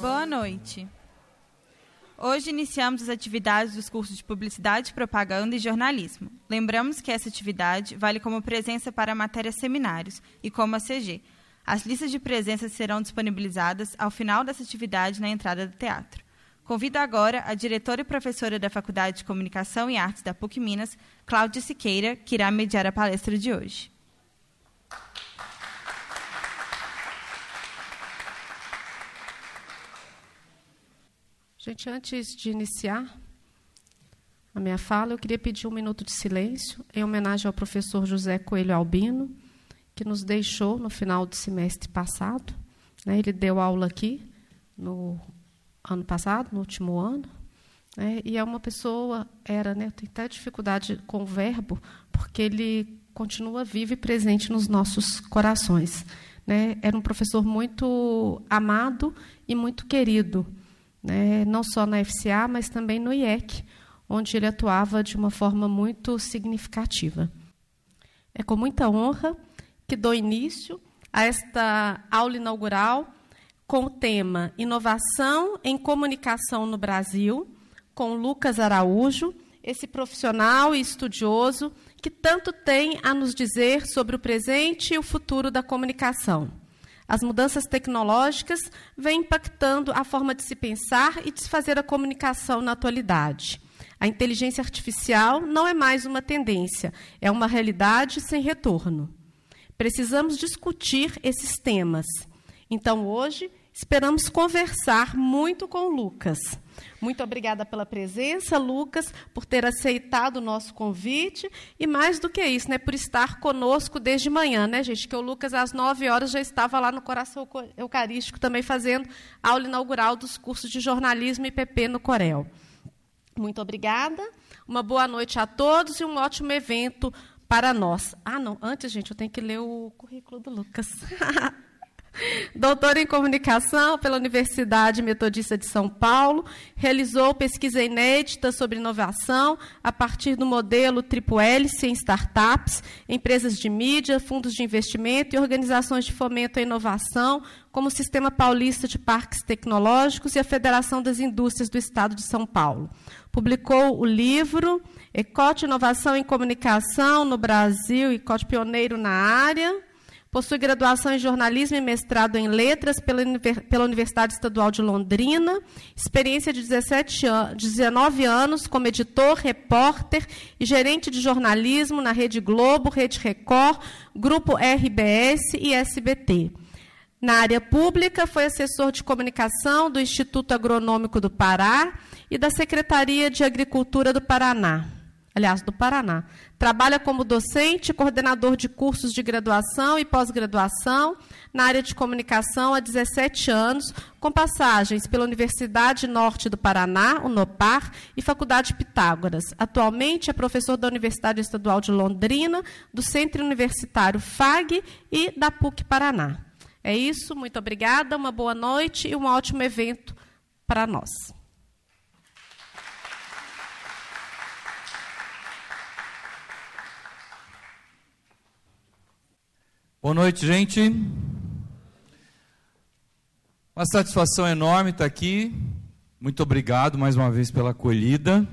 Boa noite. Hoje iniciamos as atividades dos cursos de Publicidade, Propaganda e Jornalismo. Lembramos que essa atividade vale como presença para a matéria seminários e como a CG. As listas de presença serão disponibilizadas ao final dessa atividade na entrada do teatro. Convido agora a diretora e professora da Faculdade de Comunicação e Artes da PUC Minas, Cláudia Siqueira, que irá mediar a palestra de hoje. Gente, antes de iniciar a minha fala, eu queria pedir um minuto de silêncio em homenagem ao professor José Coelho Albino, que nos deixou no final do semestre passado. Né? Ele deu aula aqui no ano passado, no último ano, né? e é uma pessoa, era, né, tem até dificuldade com o verbo, porque ele continua vivo e presente nos nossos corações. Né? Era um professor muito amado e muito querido né, não só na FCA, mas também no IEC, onde ele atuava de uma forma muito significativa. É com muita honra que dou início a esta aula inaugural com o tema Inovação em Comunicação no Brasil, com Lucas Araújo, esse profissional e estudioso que tanto tem a nos dizer sobre o presente e o futuro da comunicação. As mudanças tecnológicas vêm impactando a forma de se pensar e de se fazer a comunicação na atualidade. A inteligência artificial não é mais uma tendência, é uma realidade sem retorno. Precisamos discutir esses temas. Então, hoje, esperamos conversar muito com o Lucas. Muito obrigada pela presença, Lucas, por ter aceitado o nosso convite e mais do que isso, né, por estar conosco desde manhã, né, gente? Que o Lucas às 9 horas já estava lá no Coração Eucarístico também fazendo aula inaugural dos cursos de jornalismo e PP no Corel. Muito obrigada. Uma boa noite a todos e um ótimo evento para nós. Ah, não, antes, gente, eu tenho que ler o currículo do Lucas. Doutor em Comunicação pela Universidade Metodista de São Paulo, realizou pesquisa inédita sobre inovação a partir do modelo Triple Hélice em startups, empresas de mídia, fundos de investimento e organizações de fomento à inovação, como o Sistema Paulista de Parques Tecnológicos e a Federação das Indústrias do Estado de São Paulo. Publicou o livro Ecote Inovação em Comunicação no Brasil, Ecote Pioneiro na Área, Possui graduação em jornalismo e mestrado em letras pela, Universidade Estadual de Londrina, experiência de 17 an 19 anos como editor, repórter e gerente de jornalismo na Rede Globo, Rede Record, Grupo RBS e SBT. Na área pública, foi assessor de comunicação do Instituto Agronômico do Pará e da Secretaria de Agricultura do Paraná aliás, do Paraná. Trabalha como docente, coordenador de cursos de graduação e pós-graduação na área de comunicação há 17 anos, com passagens pela Universidade Norte do Paraná, UNOPAR, e Faculdade Pitágoras. Atualmente é professor da Universidade Estadual de Londrina, do Centro Universitário FAG e da PUC Paraná. É isso, muito obrigada, uma boa noite e um ótimo evento para nós. Boa noite, gente. Uma satisfação enorme estar aqui. Muito obrigado mais uma vez pela acolhida.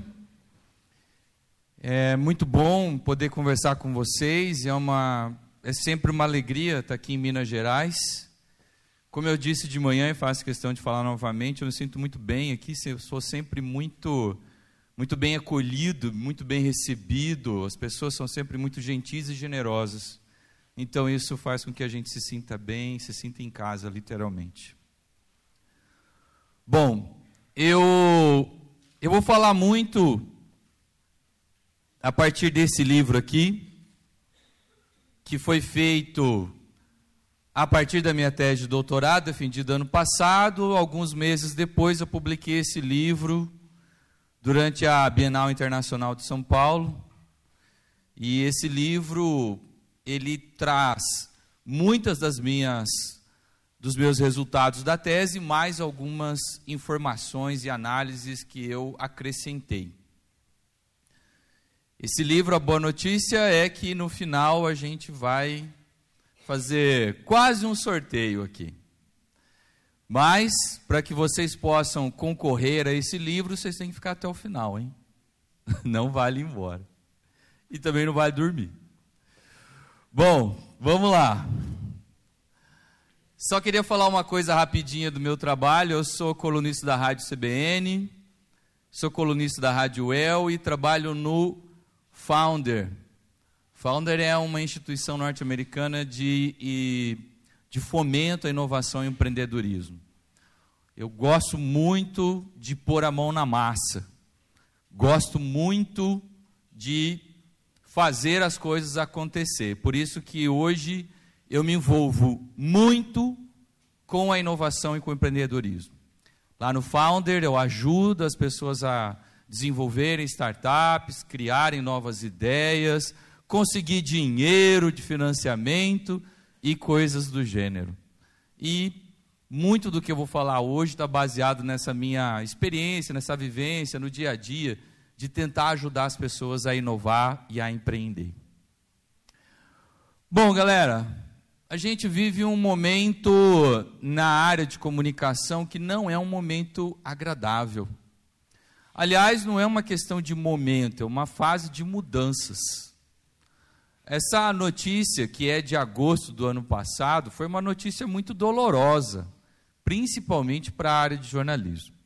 É muito bom poder conversar com vocês. É, uma, é sempre uma alegria estar aqui em Minas Gerais. Como eu disse de manhã e faço questão de falar novamente, eu me sinto muito bem aqui. Eu sou sempre muito, muito bem acolhido, muito bem recebido. As pessoas são sempre muito gentis e generosas. Então isso faz com que a gente se sinta bem, se sinta em casa, literalmente. Bom, eu eu vou falar muito a partir desse livro aqui, que foi feito a partir da minha tese de doutorado, defendida ano passado. Alguns meses depois, eu publiquei esse livro durante a Bienal Internacional de São Paulo. E esse livro ele traz muitas das minhas dos meus resultados da tese, mais algumas informações e análises que eu acrescentei. Esse livro, a boa notícia é que no final a gente vai fazer quase um sorteio aqui. Mas, para que vocês possam concorrer a esse livro, vocês têm que ficar até o final, hein? Não vale embora. E também não vale dormir. Bom, vamos lá. Só queria falar uma coisa rapidinha do meu trabalho. Eu sou colunista da Rádio CBN, sou colunista da Rádio El e trabalho no Founder. Founder é uma instituição norte-americana de, de fomento à inovação e empreendedorismo. Eu gosto muito de pôr a mão na massa. Gosto muito de fazer as coisas acontecer. Por isso que hoje eu me envolvo muito com a inovação e com o empreendedorismo. Lá no Founder eu ajudo as pessoas a desenvolverem startups, criarem novas ideias, conseguir dinheiro de financiamento e coisas do gênero. E muito do que eu vou falar hoje está baseado nessa minha experiência, nessa vivência, no dia a dia, de tentar ajudar as pessoas a inovar e a empreender. Bom, galera, a gente vive um momento na área de comunicação que não é um momento agradável. Aliás, não é uma questão de momento, é uma fase de mudanças. Essa notícia, que é de agosto do ano passado, foi uma notícia muito dolorosa, principalmente para a área de jornalismo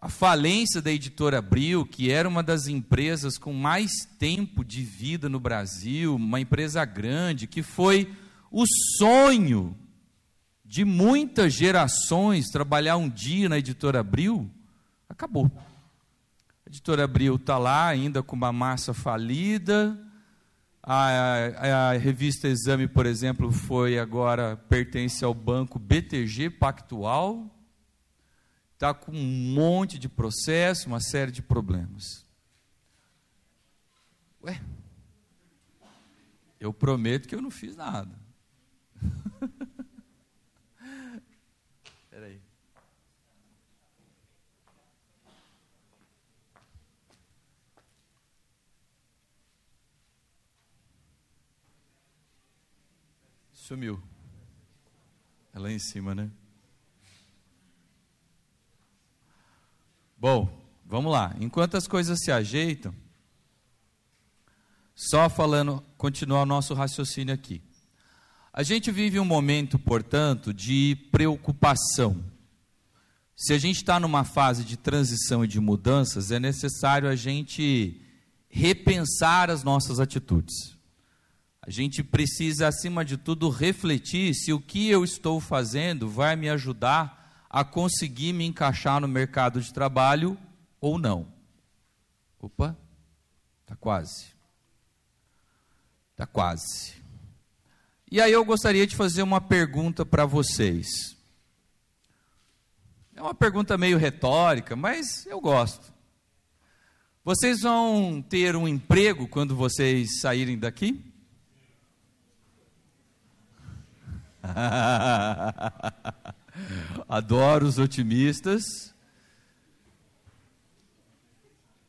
a falência da editora Abril, que era uma das empresas com mais tempo de vida no Brasil, uma empresa grande, que foi o sonho de muitas gerações trabalhar um dia na editora Abril, acabou. A editora Abril está lá ainda com uma massa falida. A, a, a, revista Exame, por exemplo, foi agora pertence ao banco BTG Pactual está com um monte de processo, uma série de problemas. Ué, eu prometo que eu não fiz nada. Espera aí. Sumiu. É lá em cima, né? Bom, vamos lá. Enquanto as coisas se ajeitam, só falando, continuar o nosso raciocínio aqui. A gente vive um momento, portanto, de preocupação. Se a gente está numa fase de transição e de mudanças, é necessário a gente repensar as nossas atitudes. A gente precisa, acima de tudo, refletir se o que eu estou fazendo vai me ajudar a conseguir me encaixar no mercado de trabalho ou não. Opa, está quase. Está quase. E aí eu gostaria de fazer uma pergunta para vocês. É uma pergunta meio retórica, mas eu gosto. Vocês vão ter um emprego quando vocês saírem daqui? Adoro os otimistas.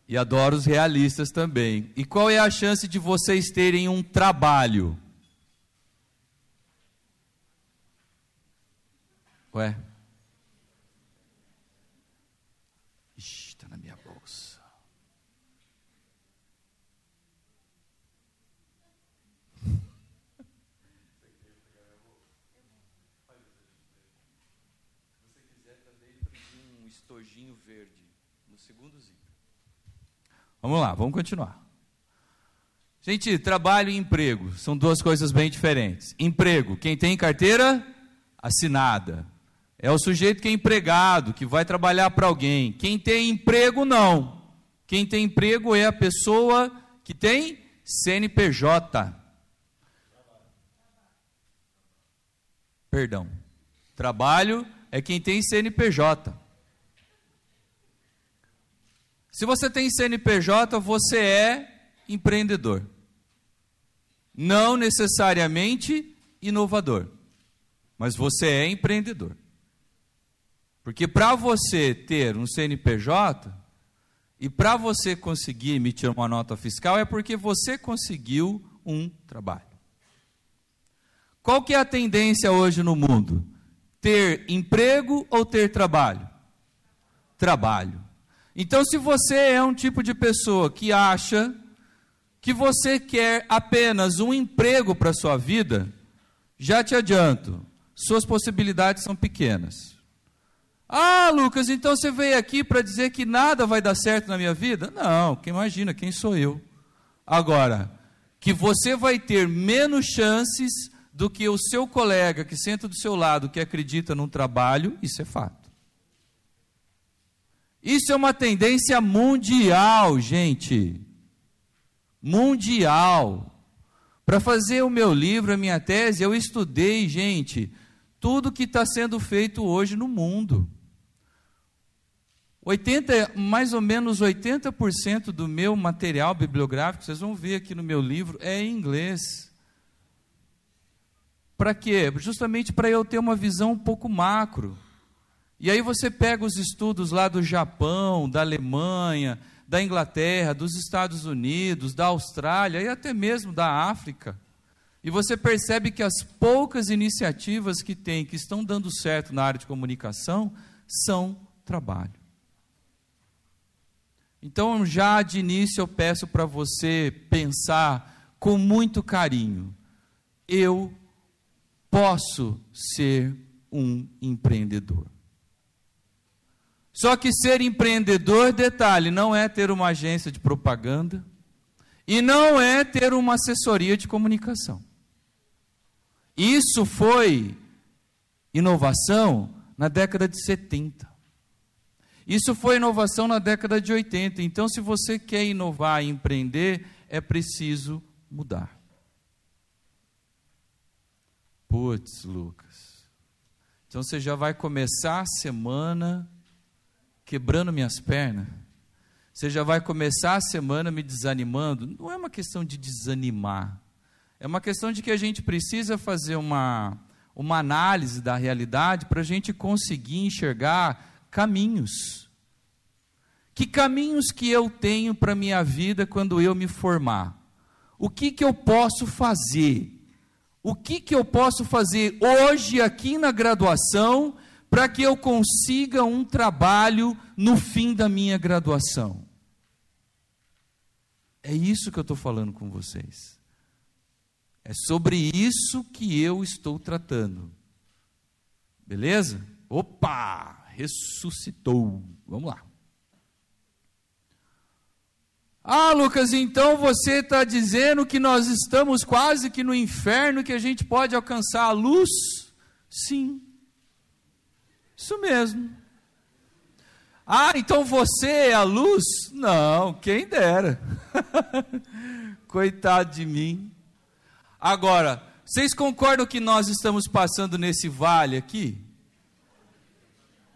E adoro os realistas também. E qual é a chance de vocês terem um trabalho? Ué? Está na minha bolsa. estojinho verde no segundo zíper. Vamos lá, vamos continuar. Gente, trabalho e emprego são duas coisas bem diferentes. Emprego, quem tem carteira assinada, é o sujeito que é empregado, que vai trabalhar para alguém. Quem tem emprego, não. Quem tem emprego é a pessoa que tem CNPJ. Perdão. Trabalho é quem tem CNPJ. Se você tem CNPJ, você é empreendedor. Não necessariamente inovador, mas você é empreendedor. Porque para você ter um CNPJ e para você conseguir emitir uma nota fiscal é porque você conseguiu um trabalho. Qual que é a tendência hoje no mundo? Ter emprego ou ter trabalho? Trabalho. Então, se você é um tipo de pessoa que acha que você quer apenas um emprego para a sua vida, já te adianto, suas possibilidades são pequenas. Ah, Lucas, então você veio aqui para dizer que nada vai dar certo na minha vida? Não, que imagina, quem sou eu? Agora, que você vai ter menos chances do que o seu colega que senta do seu lado, que acredita num trabalho, isso é fato. Isso é uma tendência mundial, gente. Mundial. Para fazer o meu livro, a minha tese, eu estudei, gente, tudo que está sendo feito hoje no mundo. 80, mais ou menos 80% do meu material bibliográfico, vocês vão ver aqui no meu livro, é em inglês. Para quê? Justamente para eu ter uma visão um pouco macro. E aí você pega os estudos lá do Japão, da Alemanha, da Inglaterra, dos Estados Unidos, da Austrália e até mesmo da África. E você percebe que as poucas iniciativas que tem, que estão dando certo na área de comunicação, são trabalho. Então, já de início, eu peço para você pensar com muito carinho: eu posso ser um empreendedor. Só que ser empreendedor, detalhe, não é ter uma agência de propaganda e não é ter uma assessoria de comunicação. Isso foi inovação na década de 70. Isso foi inovação na década de 80. Então, se você quer inovar e empreender, é preciso mudar. Putz, Lucas. Então você já vai começar a semana quebrando minhas pernas. Você já vai começar a semana me desanimando. Não é uma questão de desanimar. É uma questão de que a gente precisa fazer uma, uma análise da realidade para a gente conseguir enxergar caminhos. Que caminhos que eu tenho para a minha vida quando eu me formar? O que, que eu posso fazer? O que, que eu posso fazer hoje aqui na graduação para que eu consiga um trabalho no fim da minha graduação? É isso que eu estou falando com vocês. É sobre isso que eu estou tratando. Beleza? Opa! ressuscitou. Vamos lá. Ah, Lucas, então você está dizendo que nós estamos quase que no inferno, que a gente pode alcançar a luz? Sim. Isso mesmo. Ah, então você é a luz? Não, quem dera. Coitado de mim. Agora, vocês concordam que nós estamos passando nesse vale aqui?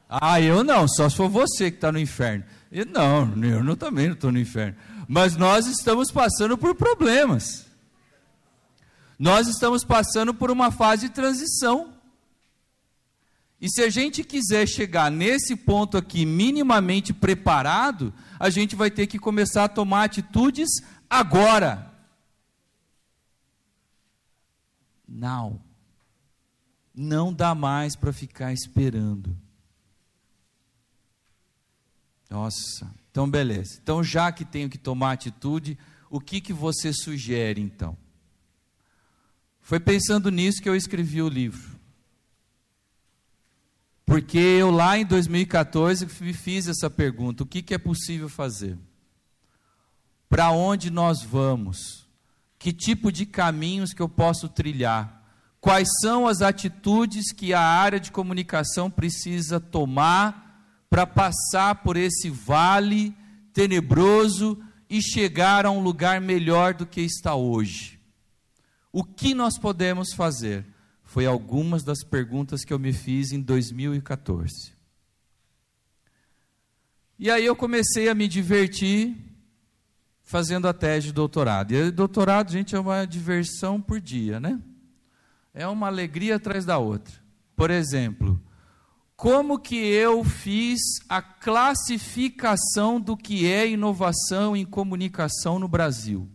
Ah, eu não, só se for você que está no inferno. Eu, não, eu não, também não estou no inferno. Mas nós estamos passando por problemas. Nós estamos passando por uma fase de transição. E se a gente quiser chegar nesse ponto aqui minimamente preparado, a gente vai ter que começar a tomar atitudes agora. Não. Não dá mais para ficar esperando. Nossa, então beleza. Então, já que tenho que tomar atitude, o que, que você sugere então? Foi pensando nisso que eu escrevi o livro. Porque eu lá em 2014 me fiz essa pergunta: o que, que é possível fazer? Para onde nós vamos? Que tipo de caminhos que eu posso trilhar? Quais são as atitudes que a área de comunicação precisa tomar para passar por esse vale tenebroso e chegar a um lugar melhor do que está hoje. O que nós podemos fazer? Foi algumas das perguntas que eu me fiz em 2014. E aí eu comecei a me divertir fazendo a tese de doutorado. E doutorado, gente, é uma diversão por dia, né? É uma alegria atrás da outra. Por exemplo, como que eu fiz a classificação do que é inovação em comunicação no Brasil?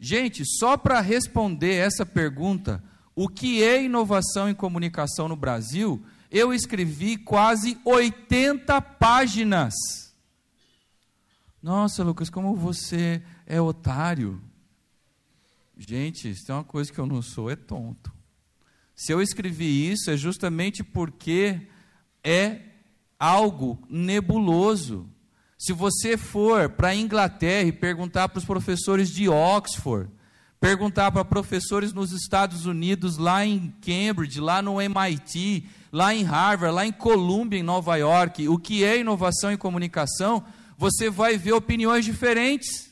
Gente, só para responder essa pergunta, o que é inovação em comunicação no Brasil, eu escrevi quase 80 páginas. Nossa, Lucas, como você é otário. Gente, se tem uma coisa que eu não sou, é tonto. Se eu escrevi isso, é justamente porque é algo nebuloso. Se você for para a Inglaterra e perguntar para os professores de Oxford, perguntar para professores nos Estados Unidos, lá em Cambridge, lá no MIT, lá em Harvard, lá em Columbia, em Nova York, o que é inovação em comunicação, você vai ver opiniões diferentes.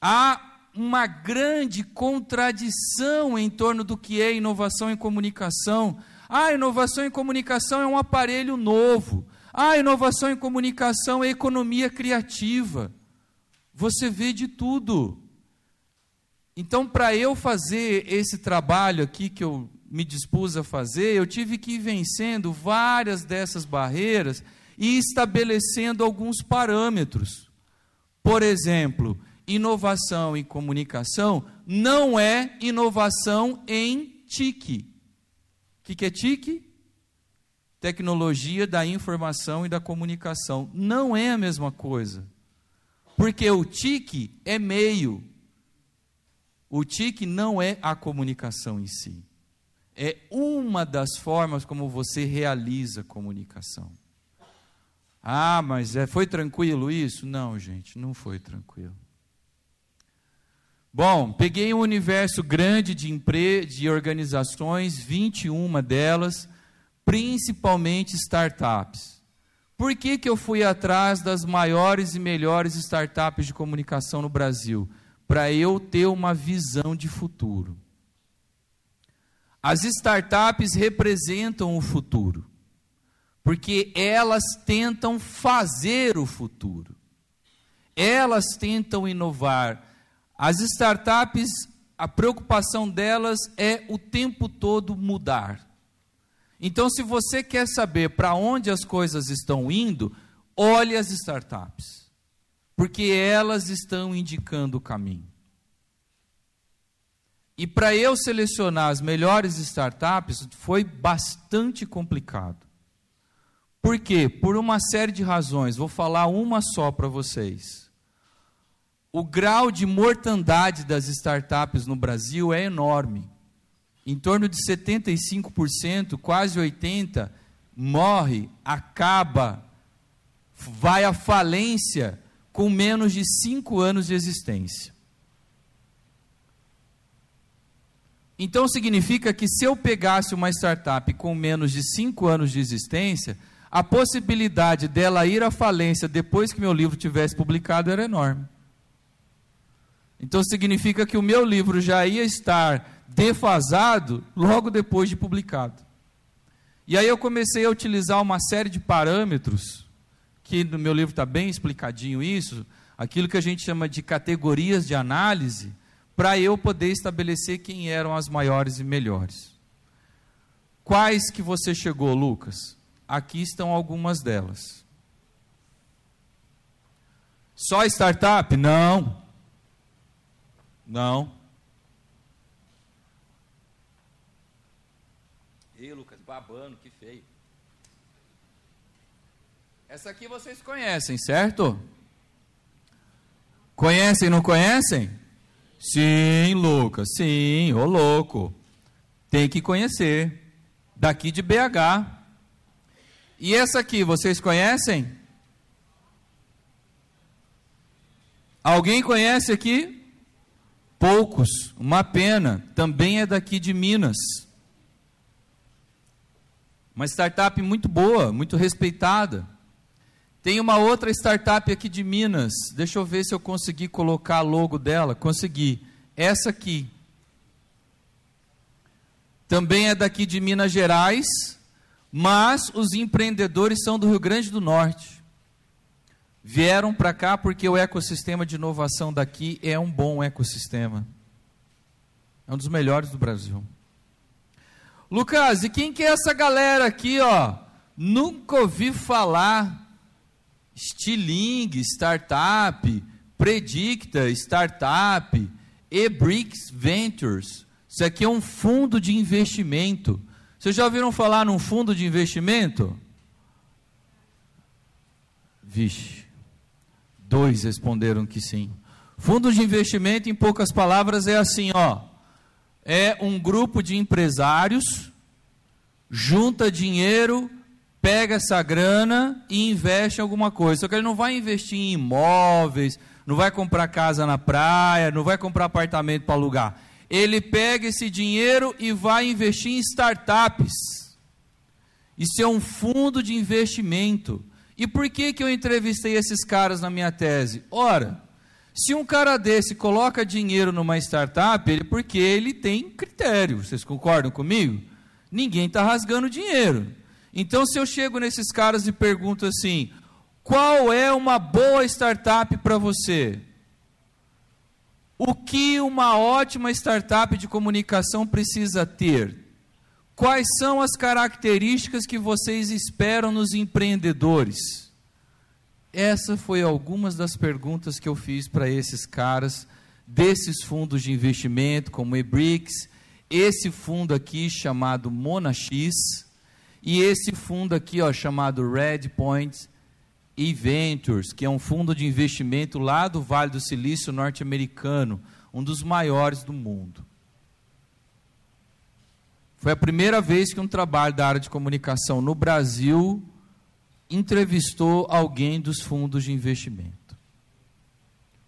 Há uma grande contradição em torno do que é inovação em comunicação. Ah, inovação em comunicação é um aparelho novo. Ah, inovação em comunicação é economia criativa. Você vê de tudo. Então, para eu fazer esse trabalho aqui que eu me dispus a fazer, eu tive que ir vencendo várias dessas barreiras e estabelecendo alguns parâmetros. Por exemplo, inovação em comunicação não é inovação em TIC. O que, é TIC? Tecnologia da informação e da comunicação. Não é a mesma coisa. Porque o TIC é meio. O TIC não é a comunicação em si. É uma das formas como você realiza comunicação. Ah, mas é, foi tranquilo isso? Não, gente, não foi tranquilo. Bom, peguei um universo grande de, empre... de organizações, 21 delas, principalmente startups. Por que, que eu fui atrás das maiores e melhores startups de comunicação no Brasil? Para eu ter uma visão de futuro. As startups representam o futuro, porque elas tentam fazer o futuro, elas tentam inovar as startups, a preocupação delas é o tempo todo mudar. Então, se você quer saber para onde as coisas estão indo, olhe as startups, porque elas estão indicando o caminho. E para eu selecionar as melhores startups foi bastante complicado. Por quê? Por uma série de razões. Vou falar uma só para vocês o grau de mortandade das startups no Brasil é enorme. Em torno de 75%, quase 80%, morre, acaba, vai à falência com menos de cinco anos de existência. Então significa que se eu pegasse uma startup com menos de cinco anos de existência, a possibilidade dela ir à falência depois que meu livro tivesse publicado era enorme. Então significa que o meu livro já ia estar defasado logo depois de publicado. E aí eu comecei a utilizar uma série de parâmetros, que no meu livro está bem explicadinho isso, aquilo que a gente chama de categorias de análise, para eu poder estabelecer quem eram as maiores e melhores. Quais que você chegou, Lucas? Aqui estão algumas delas. Só startup? Não. Não. Ei, Lucas, babando, que feio. Essa aqui vocês conhecem, certo? Conhecem, não conhecem? Sim, Lucas, sim, ô louco. Tem que conhecer. Daqui de BH. E essa aqui, vocês conhecem? Alguém conhece aqui? Poucos, uma pena, também é daqui de Minas. Uma startup muito boa, muito respeitada. Tem uma outra startup aqui de Minas. Deixa eu ver se eu consegui colocar logo dela. Consegui. Essa aqui. Também é daqui de Minas Gerais, mas os empreendedores são do Rio Grande do Norte vieram para cá porque o ecossistema de inovação daqui é um bom ecossistema. É um dos melhores do Brasil. Lucas, e quem que é essa galera aqui, ó? Nunca ouvi falar. Stiling, startup, Predicta, startup, eBricks Ventures. Isso aqui é um fundo de investimento. Vocês já ouviram falar num fundo de investimento? Vixe, dois responderam que sim. Fundo de investimento, em poucas palavras, é assim, ó. É um grupo de empresários, junta dinheiro, pega essa grana e investe em alguma coisa. Só que ele não vai investir em imóveis, não vai comprar casa na praia, não vai comprar apartamento para alugar. Ele pega esse dinheiro e vai investir em startups. Isso é um fundo de investimento. E por que, que eu entrevistei esses caras na minha tese? Ora, se um cara desse coloca dinheiro numa startup, ele porque ele tem critério. Vocês concordam comigo? Ninguém está rasgando dinheiro. Então, se eu chego nesses caras e pergunto assim: qual é uma boa startup para você? O que uma ótima startup de comunicação precisa ter? Quais são as características que vocês esperam nos empreendedores? Essa foi algumas das perguntas que eu fiz para esses caras desses fundos de investimento, como eBricks, esse fundo aqui chamado Monax e esse fundo aqui, ó, chamado Red Point e Ventures, que é um fundo de investimento lá do Vale do Silício norte-americano, um dos maiores do mundo. Foi a primeira vez que um trabalho da área de comunicação no Brasil entrevistou alguém dos fundos de investimento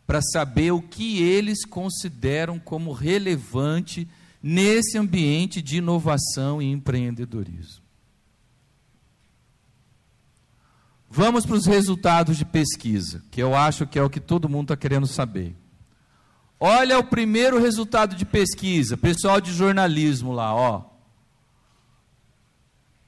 para saber o que eles consideram como relevante nesse ambiente de inovação e empreendedorismo. Vamos para os resultados de pesquisa, que eu acho que é o que todo mundo está querendo saber. Olha o primeiro resultado de pesquisa, pessoal de jornalismo lá, ó.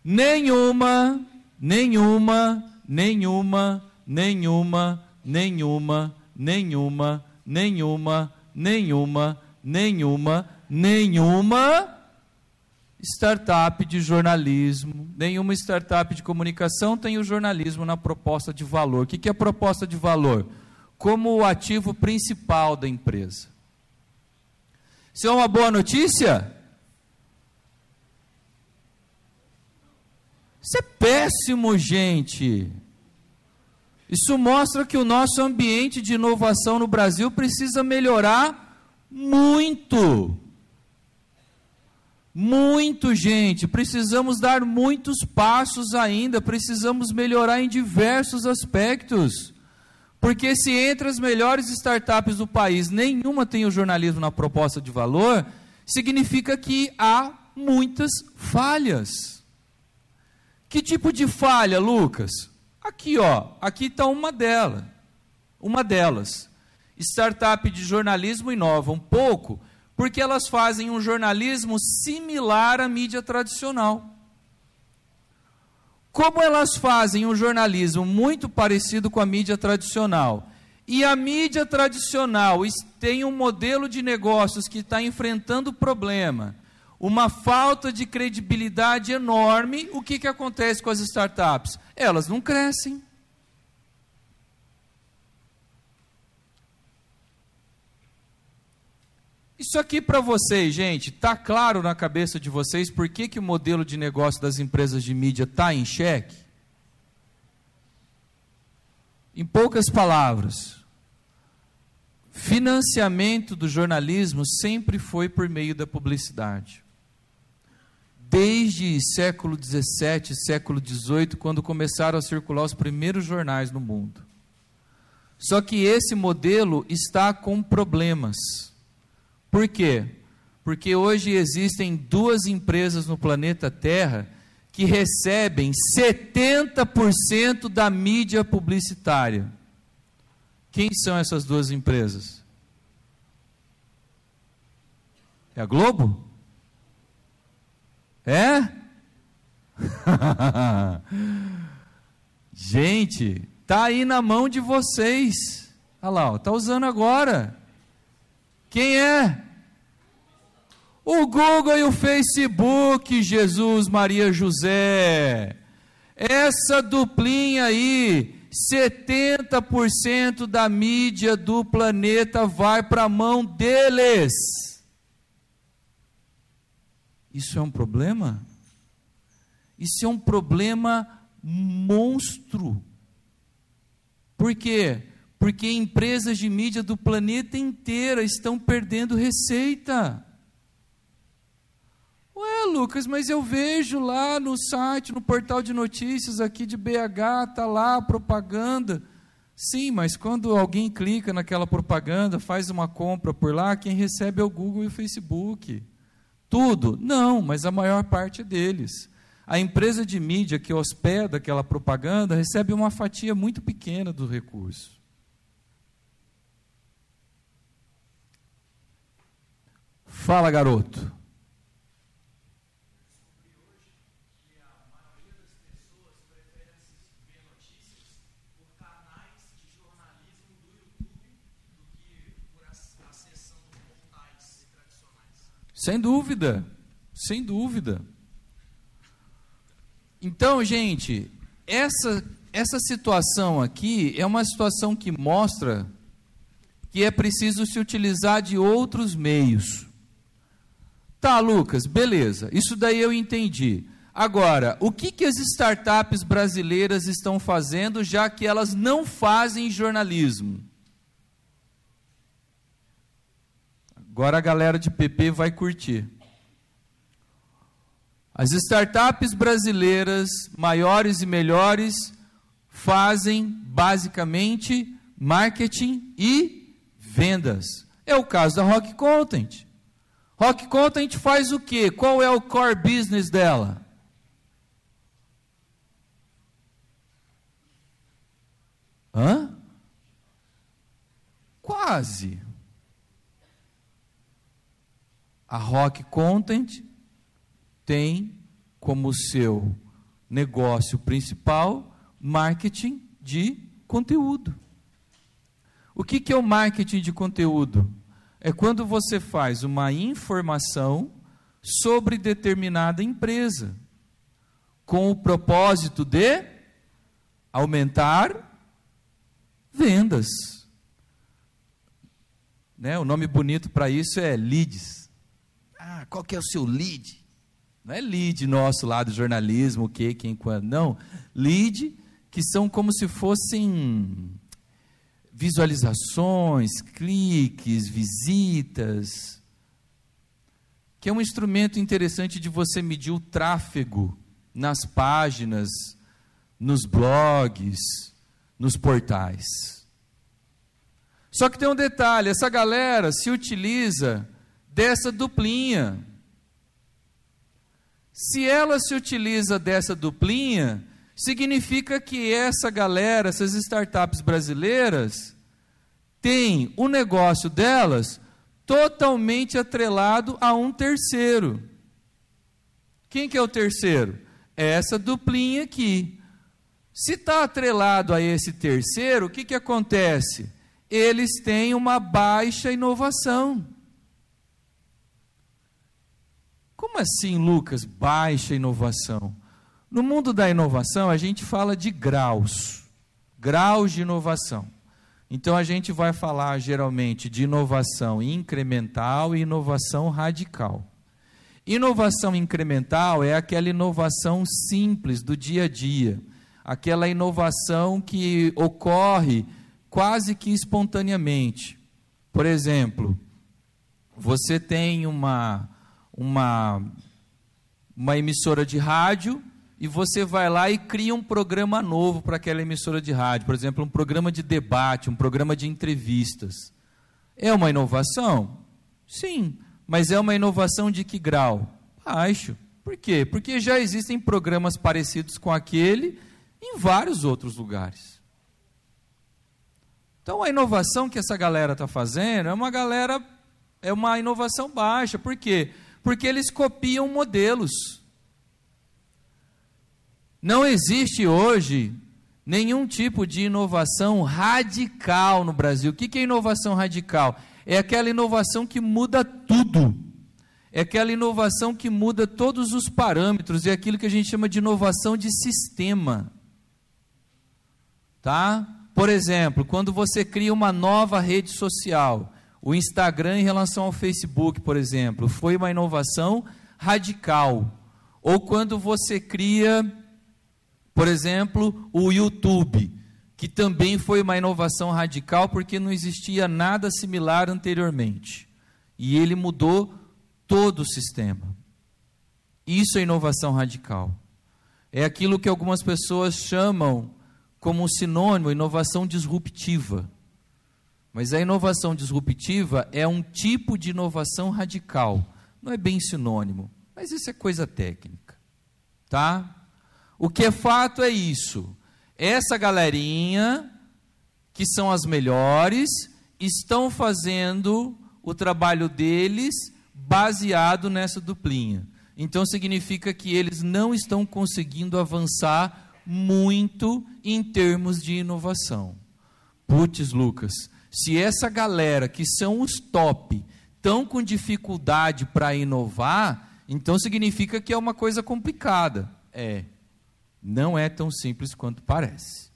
Nenhuma, nenhuma, nenhuma, nenhuma, nenhuma, nenhuma, nenhuma, nenhuma, nenhuma, nenhuma startup de jornalismo, nenhuma startup de comunicação tem o jornalismo na proposta de valor. O que é proposta de valor? Como o ativo principal da empresa. Isso é uma boa notícia? Isso é péssimo, gente. Isso mostra que o nosso ambiente de inovação no Brasil precisa melhorar muito. Muito, gente. Precisamos dar muitos passos ainda. Precisamos melhorar em diversos aspectos. Porque se entre as melhores startups do país nenhuma tem o jornalismo na proposta de valor, significa que há muitas falhas. Que tipo de falha, Lucas? Aqui, ó, aqui está uma delas. Uma delas. Startup de jornalismo inova um pouco porque elas fazem um jornalismo similar à mídia tradicional. Como elas fazem um jornalismo muito parecido com a mídia tradicional, e a mídia tradicional tem um modelo de negócios que está enfrentando problema, uma falta de credibilidade enorme, o que, que acontece com as startups? Elas não crescem. Isso aqui para vocês, gente, está claro na cabeça de vocês por que, que o modelo de negócio das empresas de mídia está em xeque? Em poucas palavras, financiamento do jornalismo sempre foi por meio da publicidade. Desde século XVII, século XVIII, quando começaram a circular os primeiros jornais no mundo. Só que esse modelo está com problemas por quê? Porque hoje existem duas empresas no planeta Terra que recebem 70% da mídia publicitária. Quem são essas duas empresas? É a Globo? É? Gente, tá aí na mão de vocês. Olha lá, está usando agora. Quem é? O Google e o Facebook, Jesus, Maria, José. Essa duplinha aí, 70% da mídia do planeta vai para a mão deles. Isso é um problema? Isso é um problema monstro. Por quê? Porque empresas de mídia do planeta inteiro estão perdendo receita. Ué, Lucas, mas eu vejo lá no site, no portal de notícias aqui de BH, tá lá a propaganda. Sim, mas quando alguém clica naquela propaganda, faz uma compra por lá, quem recebe é o Google e o Facebook. Tudo? Não, mas a maior parte deles. A empresa de mídia que hospeda aquela propaganda recebe uma fatia muito pequena do recurso. Fala, garoto. Sem dúvida, sem dúvida. Então, gente, essa, essa situação aqui é uma situação que mostra que é preciso se utilizar de outros meios. Tá, Lucas, beleza, isso daí eu entendi. Agora, o que, que as startups brasileiras estão fazendo já que elas não fazem jornalismo? Agora a galera de PP vai curtir. As startups brasileiras maiores e melhores fazem basicamente marketing e vendas. É o caso da Rock Content. Rock Content faz o quê? Qual é o core business dela? Hã? Quase a Rock Content tem como seu negócio principal marketing de conteúdo. O que, que é o marketing de conteúdo? É quando você faz uma informação sobre determinada empresa, com o propósito de aumentar vendas. Né? O nome bonito para isso é leads. Ah, qual que é o seu lead? Não é lead nosso lá do jornalismo, o que, quem, quando. Não. Lead que são como se fossem visualizações, cliques, visitas. Que é um instrumento interessante de você medir o tráfego nas páginas, nos blogs, nos portais. Só que tem um detalhe: essa galera se utiliza dessa duplinha. Se ela se utiliza dessa duplinha, significa que essa galera, essas startups brasileiras, tem o negócio delas totalmente atrelado a um terceiro. Quem que é o terceiro? É essa duplinha aqui. Se está atrelado a esse terceiro, o que, que acontece? Eles têm uma baixa inovação. Como assim, Lucas, baixa inovação? No mundo da inovação, a gente fala de graus, graus de inovação. Então, a gente vai falar geralmente de inovação incremental e inovação radical. Inovação incremental é aquela inovação simples do dia a dia, aquela inovação que ocorre quase que espontaneamente. Por exemplo, você tem uma uma, uma emissora de rádio e você vai lá e cria um programa novo para aquela emissora de rádio, por exemplo, um programa de debate, um programa de entrevistas. É uma inovação? Sim, mas é uma inovação de que grau? Baixo. Por quê? Porque já existem programas parecidos com aquele em vários outros lugares. Então a inovação que essa galera está fazendo é uma galera, é uma inovação baixa. Por quê? Porque eles copiam modelos. Não existe hoje nenhum tipo de inovação radical no Brasil. O que é inovação radical? É aquela inovação que muda tudo. É aquela inovação que muda todos os parâmetros. É aquilo que a gente chama de inovação de sistema. Tá? Por exemplo, quando você cria uma nova rede social, o Instagram em relação ao Facebook, por exemplo, foi uma inovação radical. Ou quando você cria, por exemplo, o YouTube, que também foi uma inovação radical porque não existia nada similar anteriormente. E ele mudou todo o sistema. Isso é inovação radical. É aquilo que algumas pessoas chamam como sinônimo inovação disruptiva. Mas a inovação disruptiva é um tipo de inovação radical. Não é bem sinônimo, mas isso é coisa técnica. Tá? O que é fato é isso. Essa galerinha, que são as melhores, estão fazendo o trabalho deles baseado nessa duplinha. Então significa que eles não estão conseguindo avançar muito em termos de inovação. Putz, Lucas, se essa galera que são os top estão com dificuldade para inovar, então significa que é uma coisa complicada. É. Não é tão simples quanto parece.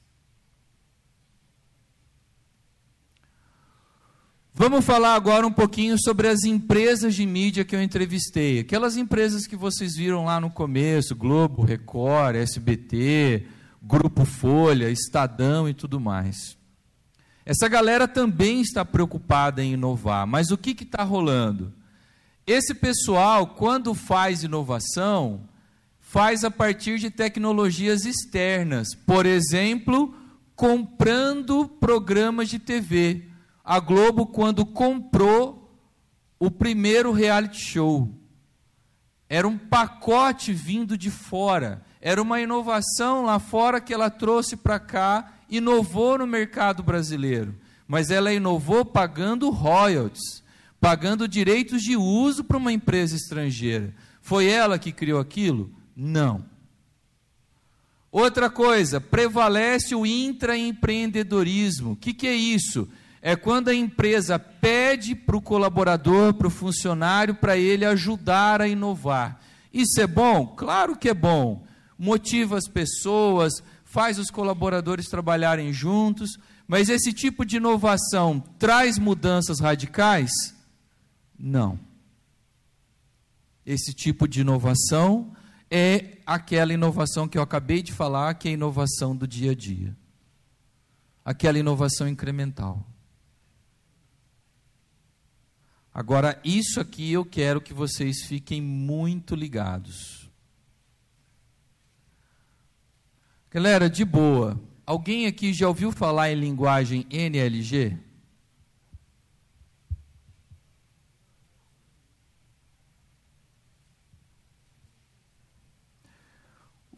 Vamos falar agora um pouquinho sobre as empresas de mídia que eu entrevistei. Aquelas empresas que vocês viram lá no começo: Globo, Record, SBT, Grupo Folha, Estadão e tudo mais. Essa galera também está preocupada em inovar, mas o que está rolando? Esse pessoal, quando faz inovação, faz a partir de tecnologias externas. Por exemplo, comprando programas de TV. A Globo, quando comprou o primeiro reality show, era um pacote vindo de fora. Era uma inovação lá fora que ela trouxe para cá, inovou no mercado brasileiro. Mas ela inovou pagando royalties, pagando direitos de uso para uma empresa estrangeira. Foi ela que criou aquilo? Não. Outra coisa, prevalece o intraempreendedorismo. O que, que é isso? É quando a empresa pede para o colaborador, para o funcionário, para ele ajudar a inovar. Isso é bom? Claro que é bom. Motiva as pessoas, faz os colaboradores trabalharem juntos, mas esse tipo de inovação traz mudanças radicais? Não. Esse tipo de inovação é aquela inovação que eu acabei de falar, que é a inovação do dia a dia. Aquela inovação incremental. Agora, isso aqui eu quero que vocês fiquem muito ligados. Galera, de boa. Alguém aqui já ouviu falar em linguagem NLG?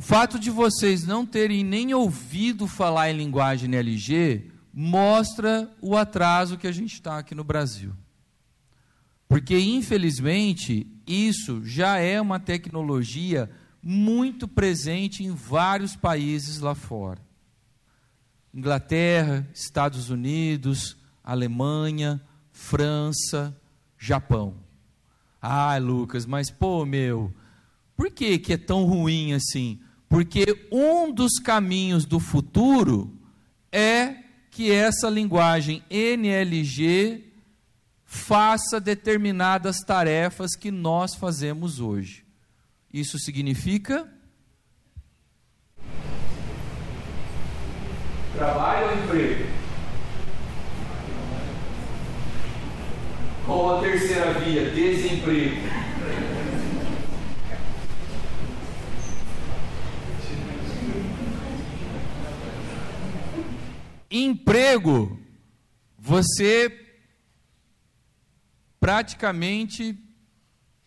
O fato de vocês não terem nem ouvido falar em linguagem NLG mostra o atraso que a gente está aqui no Brasil. Porque, infelizmente, isso já é uma tecnologia muito presente em vários países lá fora. Inglaterra, Estados Unidos, Alemanha, França, Japão. Ah, Lucas, mas pô, meu, por que, que é tão ruim assim? Porque um dos caminhos do futuro é que essa linguagem NLG faça determinadas tarefas que nós fazemos hoje. Isso significa trabalho ou emprego? Ou a terceira via, desemprego? Emprego, você praticamente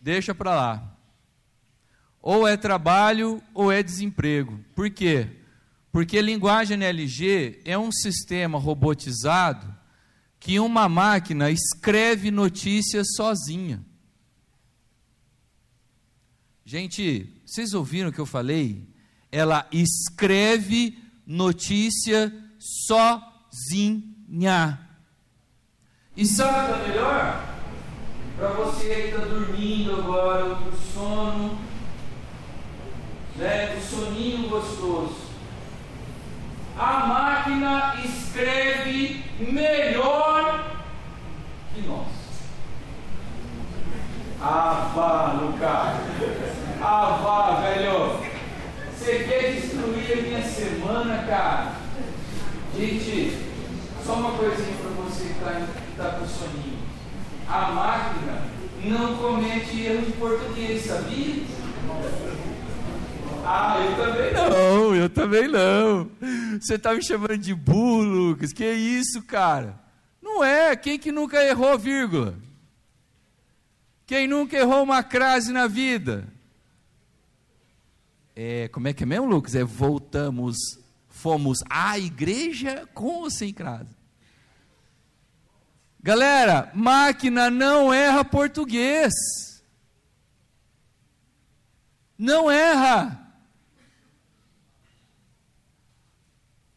deixa para lá. Ou é trabalho ou é desemprego. Por quê? Porque linguagem NLG é um sistema robotizado que uma máquina escreve notícias sozinha. Gente, vocês ouviram o que eu falei? Ela escreve notícia sozinha. E sabe o melhor? Para você que está dormindo agora, o sono, né, o soninho gostoso. A máquina escreve melhor que nós. Ah, vá, Lucas. Ah, vá, velho. Você quer destruir a minha semana, cara? Gente, só uma coisinha para você que está tá com soninho. A máquina não comete erro de português, sabia? Ah, eu também não, eu também não. Você tá me chamando de burro, Lucas. Que isso, cara? Não é. Quem que nunca errou vírgula? Quem nunca errou uma crase na vida? É, como é que é mesmo, Lucas? É voltamos, fomos à igreja com ou sem crase? Galera, máquina não erra português. Não erra.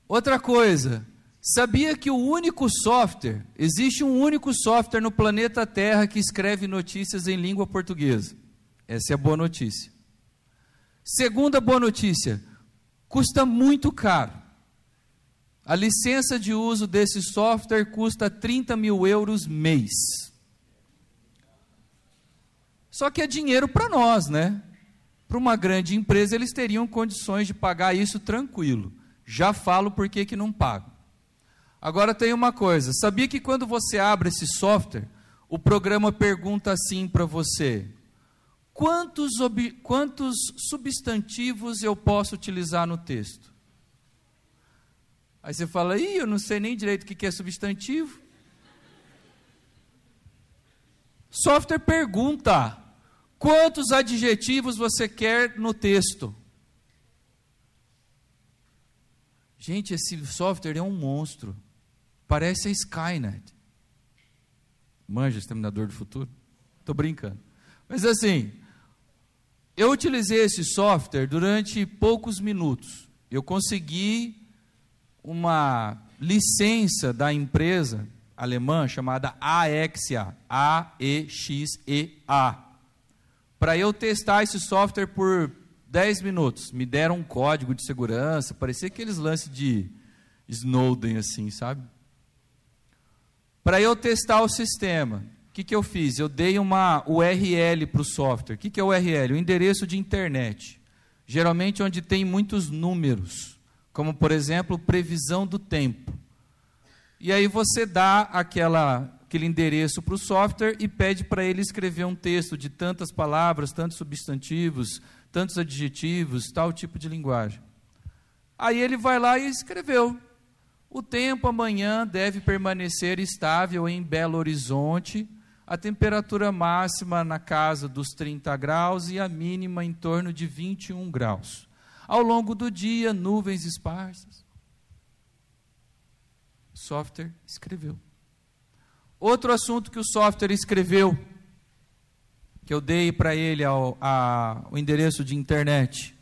Outra coisa, sabia que o único software, existe um único software no planeta Terra que escreve notícias em língua portuguesa? Essa é a boa notícia. Segunda boa notícia, custa muito caro. A licença de uso desse software custa 30 mil euros mês. Só que é dinheiro para nós, né? Para uma grande empresa, eles teriam condições de pagar isso tranquilo. Já falo por que, não pago. Agora tem uma coisa: sabia que quando você abre esse software, o programa pergunta assim para você: quantos, quantos substantivos eu posso utilizar no texto? Aí você fala, ih, eu não sei nem direito o que é substantivo. Software pergunta: quantos adjetivos você quer no texto? Gente, esse software é um monstro. Parece a Skynet. Manja, Exterminador do Futuro? Estou brincando. Mas assim, eu utilizei esse software durante poucos minutos. Eu consegui uma licença da empresa alemã chamada AXA, A-E-X-E-A, para eu testar esse software por 10 minutos, me deram um código de segurança, parecia aqueles lances de Snowden assim, sabe? Para eu testar o sistema, o que, que eu fiz? Eu dei uma URL para o software. O que, que é URL? O endereço de internet. Geralmente onde tem muitos números, como por exemplo, previsão do tempo. E aí você dá aquela, aquele endereço para o software e pede para ele escrever um texto de tantas palavras, tantos substantivos, tantos adjetivos, tal tipo de linguagem. Aí ele vai lá e escreveu: o tempo amanhã deve permanecer estável em Belo Horizonte, a temperatura máxima na casa dos 30 graus e a mínima em torno de 21 graus. Ao longo do dia, nuvens esparsas. O software escreveu. Outro assunto que o software escreveu que eu dei para ele ao, a, o endereço de internet.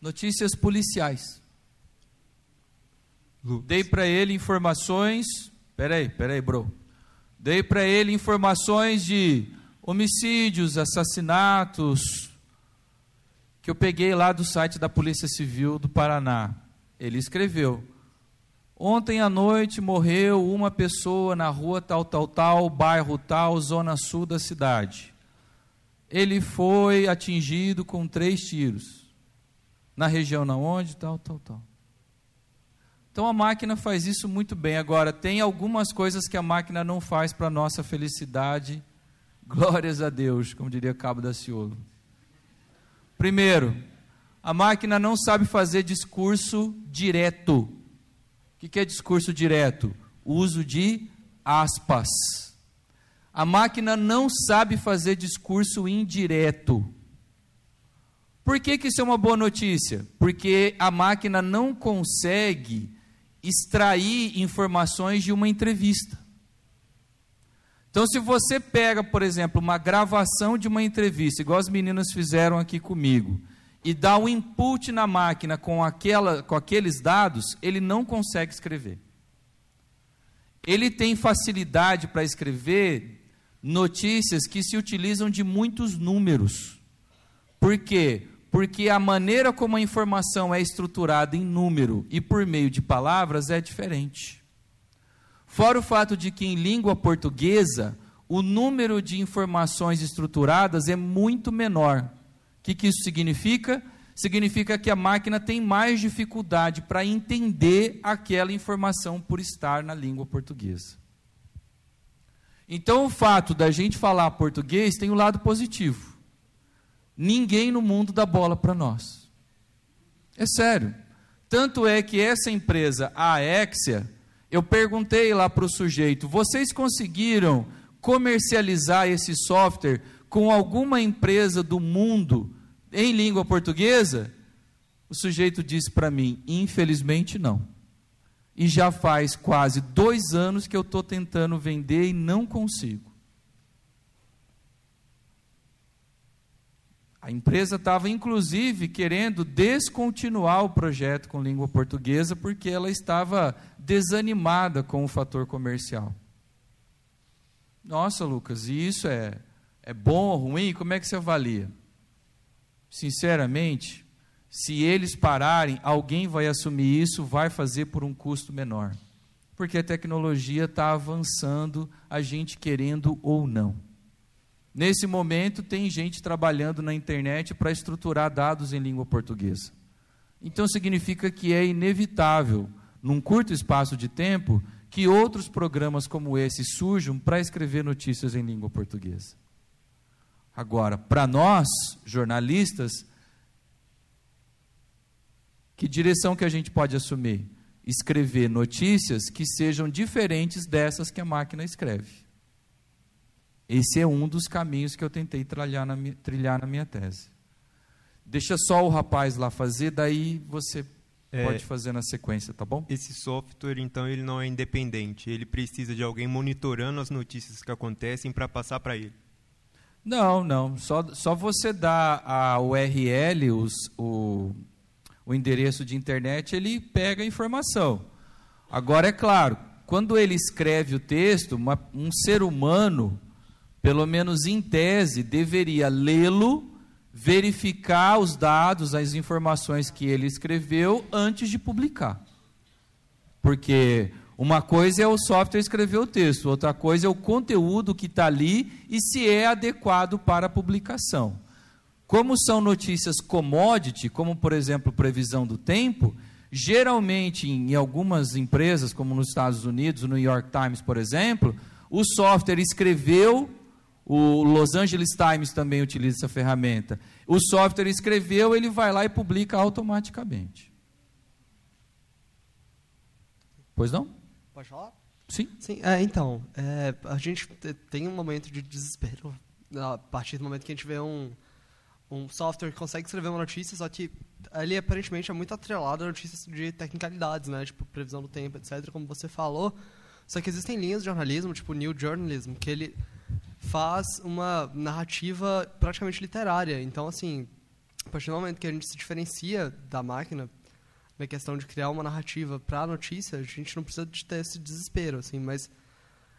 Notícias policiais. Lucas. Dei para ele informações. Peraí, peraí, bro. Dei para ele informações de homicídios, assassinatos, que eu peguei lá do site da Polícia Civil do Paraná. Ele escreveu: Ontem à noite morreu uma pessoa na rua tal, tal, tal, bairro tal, zona sul da cidade. Ele foi atingido com três tiros. Na região na onde? Tal, tal, tal. Então a máquina faz isso muito bem. Agora, tem algumas coisas que a máquina não faz para nossa felicidade. Glórias a Deus, como diria Cabo da Ciolo. Primeiro, a máquina não sabe fazer discurso direto. O que é discurso direto? Uso de aspas. A máquina não sabe fazer discurso indireto. Por que, que isso é uma boa notícia? Porque a máquina não consegue extrair informações de uma entrevista. Então, se você pega, por exemplo, uma gravação de uma entrevista, igual as meninas fizeram aqui comigo, e dá um input na máquina com, aquela, com aqueles dados, ele não consegue escrever. Ele tem facilidade para escrever notícias que se utilizam de muitos números. Por quê? Porque a maneira como a informação é estruturada em número e por meio de palavras é diferente. Fora o fato de que em língua portuguesa, o número de informações estruturadas é muito menor. O que, que isso significa? Significa que a máquina tem mais dificuldade para entender aquela informação por estar na língua portuguesa. Então, o fato da gente falar português tem um lado positivo. Ninguém no mundo dá bola para nós. É sério. Tanto é que essa empresa, a Exia, eu perguntei lá para o sujeito: vocês conseguiram comercializar esse software com alguma empresa do mundo em língua portuguesa? O sujeito disse para mim: infelizmente não. E já faz quase dois anos que eu estou tentando vender e não consigo. A empresa estava, inclusive, querendo descontinuar o projeto com língua portuguesa porque ela estava desanimada com o fator comercial. Nossa, Lucas, e isso é, é bom ou ruim? Como é que você avalia? Sinceramente, se eles pararem, alguém vai assumir isso, vai fazer por um custo menor. Porque a tecnologia está avançando, a gente querendo ou não. Nesse momento, tem gente trabalhando na internet para estruturar dados em língua portuguesa. Então, significa que é inevitável, num curto espaço de tempo, que outros programas como esse surjam para escrever notícias em língua portuguesa. Agora, para nós, jornalistas, que direção que a gente pode assumir? Escrever notícias que sejam diferentes dessas que a máquina escreve. Esse é um dos caminhos que eu tentei trilhar na minha, trilhar na minha tese. Deixa só o rapaz lá fazer, daí você é, pode fazer na sequência, tá bom? Esse software, então, ele não é independente. Ele precisa de alguém monitorando as notícias que acontecem para passar para ele. Não, não. Só, só você dá a URL, os, o, o endereço de internet, ele pega a informação. Agora, é claro, quando ele escreve o texto, uma, um ser humano pelo menos em tese, deveria lê-lo, verificar os dados, as informações que ele escreveu antes de publicar. Porque uma coisa é o software escrever o texto, outra coisa é o conteúdo que está ali e se é adequado para a publicação. Como são notícias commodity, como por exemplo previsão do tempo, geralmente em algumas empresas, como nos Estados Unidos, o New York Times, por exemplo, o software escreveu o Los Angeles Times também utiliza essa ferramenta. O software escreveu, ele vai lá e publica automaticamente. Pois não? Pode falar? Sim. Sim, é, então, é, a gente tem um momento de desespero a partir do momento que a gente vê um, um software que consegue escrever uma notícia, só que ele aparentemente é muito atrelado a notícias de tecnicalidades, né? Tipo, previsão do tempo, etc., como você falou. Só que existem linhas de jornalismo, tipo New Journalism, que ele faz uma narrativa praticamente literária. Então, assim, a partir do momento que a gente se diferencia da máquina na questão de criar uma narrativa para a notícia, a gente não precisa de ter esse desespero, assim, mas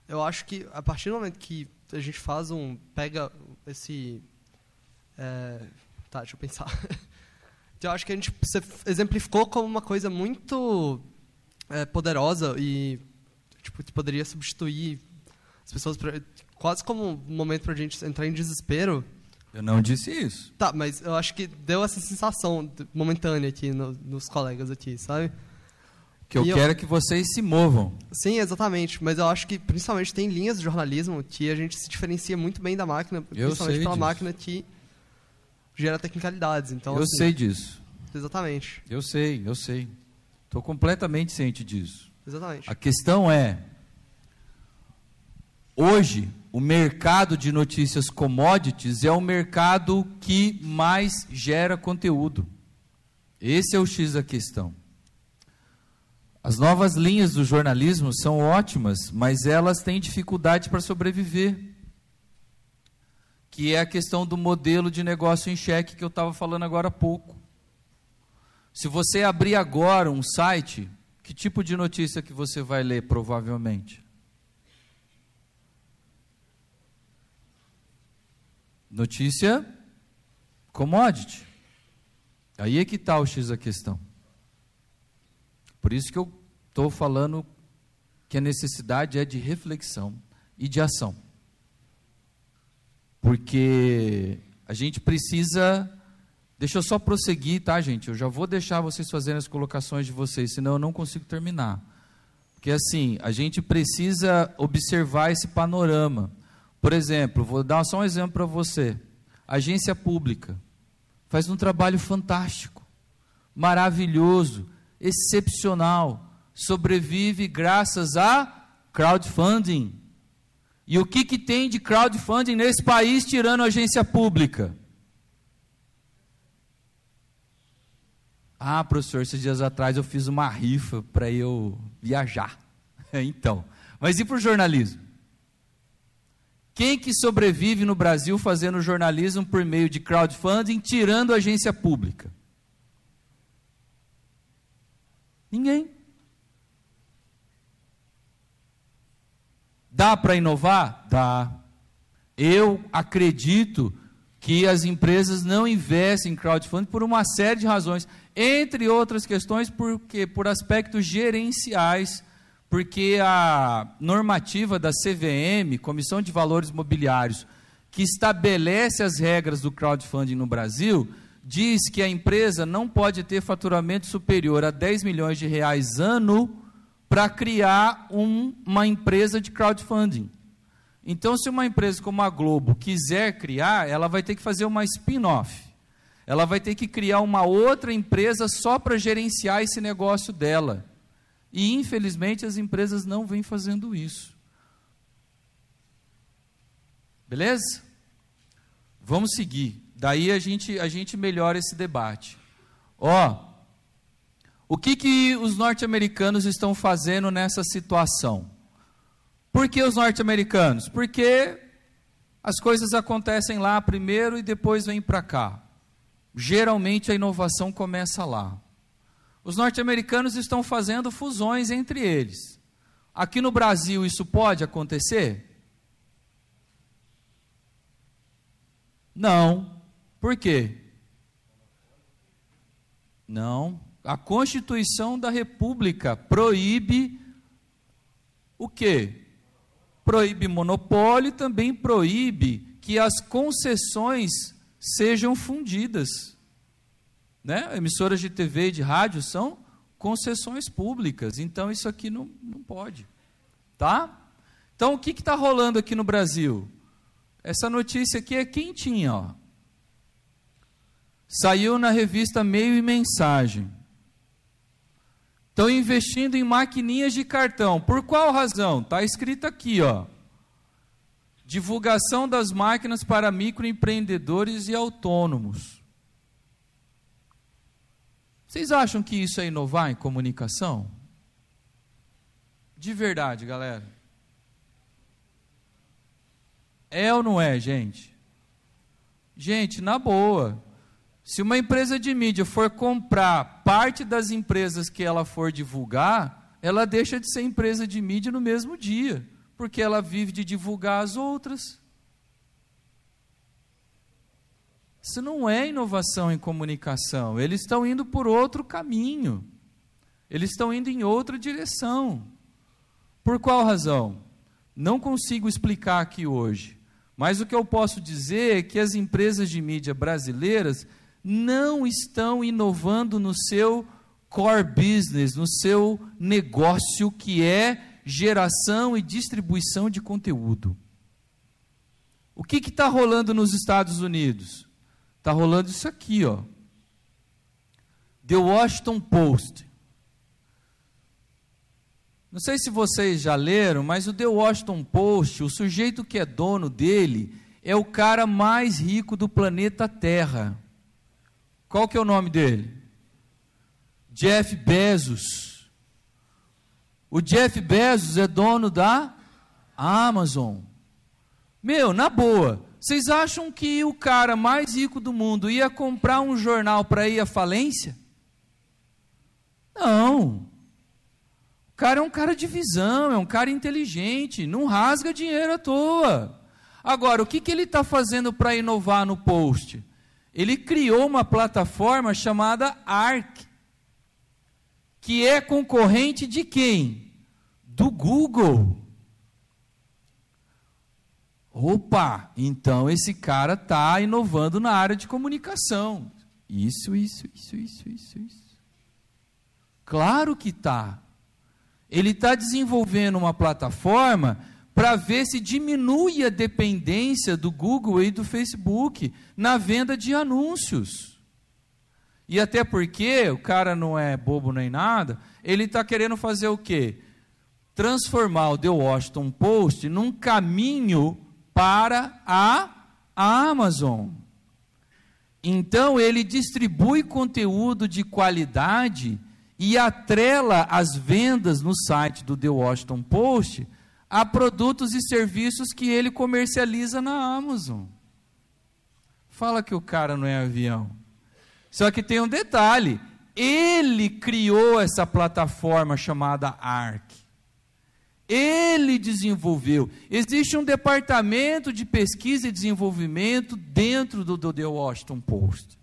eu acho que a partir do momento que a gente faz um pega esse é, tá, deixa eu pensar. então, eu acho que a gente exemplificou como uma coisa muito é, poderosa e tipo que poderia substituir as pessoas pra, quase como um momento para a gente entrar em desespero. Eu não disse isso. Tá, mas eu acho que deu essa sensação momentânea aqui no, nos colegas aqui, sabe? Que eu, eu quero é que vocês se movam. Sim, exatamente. Mas eu acho que principalmente tem linhas de jornalismo que a gente se diferencia muito bem da máquina, eu principalmente pela disso. máquina que gera tecnicalidades. Então, eu assim, sei disso. Exatamente. Eu sei, eu sei. Estou completamente ciente disso. Exatamente. A questão é, hoje, o mercado de notícias commodities é o mercado que mais gera conteúdo. Esse é o X da questão. As novas linhas do jornalismo são ótimas, mas elas têm dificuldade para sobreviver. Que é a questão do modelo de negócio em cheque que eu estava falando agora há pouco. Se você abrir agora um site, que tipo de notícia que você vai ler provavelmente? Notícia commodity. Aí é que está o X da questão. Por isso que eu estou falando que a necessidade é de reflexão e de ação. porque a gente precisa. Deixa eu só prosseguir, tá, gente? Eu já vou deixar vocês fazerem as colocações de vocês, senão eu não consigo terminar. Porque assim, a gente precisa observar esse panorama. Por exemplo, vou dar só um exemplo para você. Agência pública faz um trabalho fantástico, maravilhoso, excepcional, sobrevive graças a crowdfunding. E o que, que tem de crowdfunding nesse país tirando a agência pública? Ah, professor, esses dias atrás eu fiz uma rifa para eu viajar. então, mas e para o jornalismo? Quem que sobrevive no Brasil fazendo jornalismo por meio de crowdfunding, tirando a agência pública? Ninguém. Dá para inovar? Dá. Eu acredito que as empresas não investem em crowdfunding por uma série de razões, entre outras questões, porque por aspectos gerenciais, porque a normativa da CVM, Comissão de Valores Mobiliários, que estabelece as regras do crowdfunding no Brasil, diz que a empresa não pode ter faturamento superior a 10 milhões de reais ano para criar um, uma empresa de crowdfunding. Então, se uma empresa como a Globo quiser criar, ela vai ter que fazer uma spin-off. Ela vai ter que criar uma outra empresa só para gerenciar esse negócio dela. E, infelizmente, as empresas não vêm fazendo isso. Beleza? Vamos seguir. Daí a gente, a gente melhora esse debate. Ó, o que, que os norte-americanos estão fazendo nessa situação? Por que os norte-americanos? Porque as coisas acontecem lá primeiro e depois vêm para cá. Geralmente a inovação começa lá. Os norte-americanos estão fazendo fusões entre eles. Aqui no Brasil isso pode acontecer? Não. Por quê? Não. A Constituição da República proíbe o quê? Proíbe monopólio e também proíbe que as concessões sejam fundidas. Né? Emissoras de TV e de rádio são concessões públicas, então isso aqui não, não pode. Tá? Então o que está rolando aqui no Brasil? Essa notícia aqui é quentinha, ó. Saiu na revista Meio e Mensagem. Estão investindo em maquininhas de cartão. Por qual razão? Está escrito aqui, ó. Divulgação das máquinas para microempreendedores e autônomos. Vocês acham que isso é inovar em comunicação? De verdade, galera. É ou não é, gente? Gente, na boa. Se uma empresa de mídia for comprar parte das empresas que ela for divulgar, ela deixa de ser empresa de mídia no mesmo dia, porque ela vive de divulgar as outras. Isso não é inovação em comunicação. Eles estão indo por outro caminho. Eles estão indo em outra direção. Por qual razão? Não consigo explicar aqui hoje. Mas o que eu posso dizer é que as empresas de mídia brasileiras não estão inovando no seu core business, no seu negócio que é geração e distribuição de conteúdo. O que está rolando nos Estados Unidos? Está rolando isso aqui, ó. The Washington Post. Não sei se vocês já leram, mas o The Washington Post, o sujeito que é dono dele, é o cara mais rico do planeta Terra. Qual que é o nome dele? Jeff Bezos. O Jeff Bezos é dono da Amazon. Meu, na boa, vocês acham que o cara mais rico do mundo ia comprar um jornal para ir à falência? Não. O cara é um cara de visão, é um cara inteligente, não rasga dinheiro à toa. Agora, o que, que ele está fazendo para inovar no post? ele criou uma plataforma chamada Arc, que é concorrente de quem? Do Google. Opa, então esse cara está inovando na área de comunicação. Isso, isso, isso, isso, isso, isso. Claro que está. Ele está desenvolvendo uma plataforma para ver se diminui a dependência do Google e do Facebook na venda de anúncios. E até porque o cara não é bobo nem nada, ele está querendo fazer o quê? Transformar o The Washington Post num caminho para a Amazon. Então ele distribui conteúdo de qualidade e atrela as vendas no site do The Washington Post a produtos e serviços que ele comercializa na Amazon. Fala que o cara não é avião. Só que tem um detalhe: ele criou essa plataforma chamada ARC. Ele desenvolveu. Existe um departamento de pesquisa e desenvolvimento dentro do, do The Washington Post.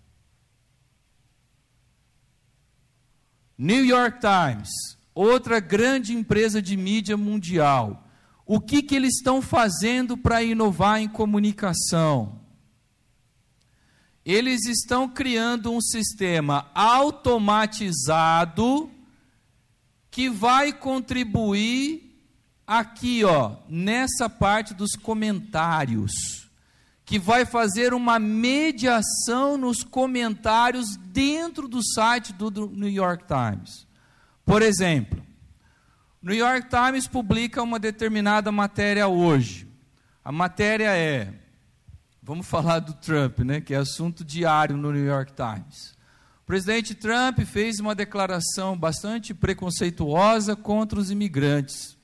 New York Times, outra grande empresa de mídia mundial. O que, que eles estão fazendo para inovar em comunicação? Eles estão criando um sistema automatizado que vai contribuir aqui, ó, nessa parte dos comentários, que vai fazer uma mediação nos comentários dentro do site do, New York Times. Por exemplo, o New York Times publica uma determinada matéria hoje. A matéria é, vamos falar do Trump, né, que é assunto diário no New York Times. O presidente Trump fez uma declaração bastante preconceituosa contra os imigrantes.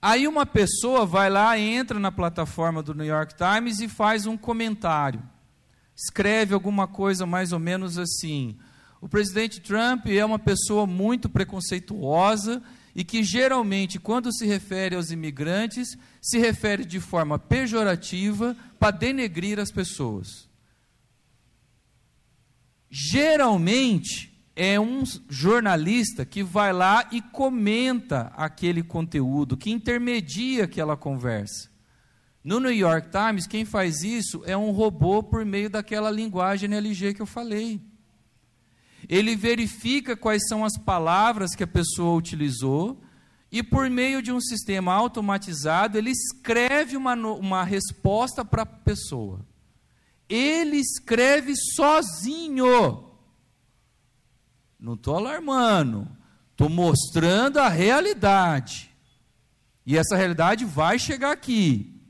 Aí uma pessoa vai lá, entra na plataforma do New York Times e faz um comentário. Escreve alguma coisa mais ou menos assim: o presidente Trump é uma pessoa muito preconceituosa e que geralmente, quando se refere aos imigrantes, se refere de forma pejorativa para denegrir as pessoas. Geralmente, é um jornalista que vai lá e comenta aquele conteúdo, que intermedia aquela conversa. No New York Times, quem faz isso é um robô por meio daquela linguagem NLG que eu falei. Ele verifica quais são as palavras que a pessoa utilizou e, por meio de um sistema automatizado, ele escreve uma, uma resposta para a pessoa. Ele escreve sozinho. Não estou alarmando, estou mostrando a realidade. E essa realidade vai chegar aqui,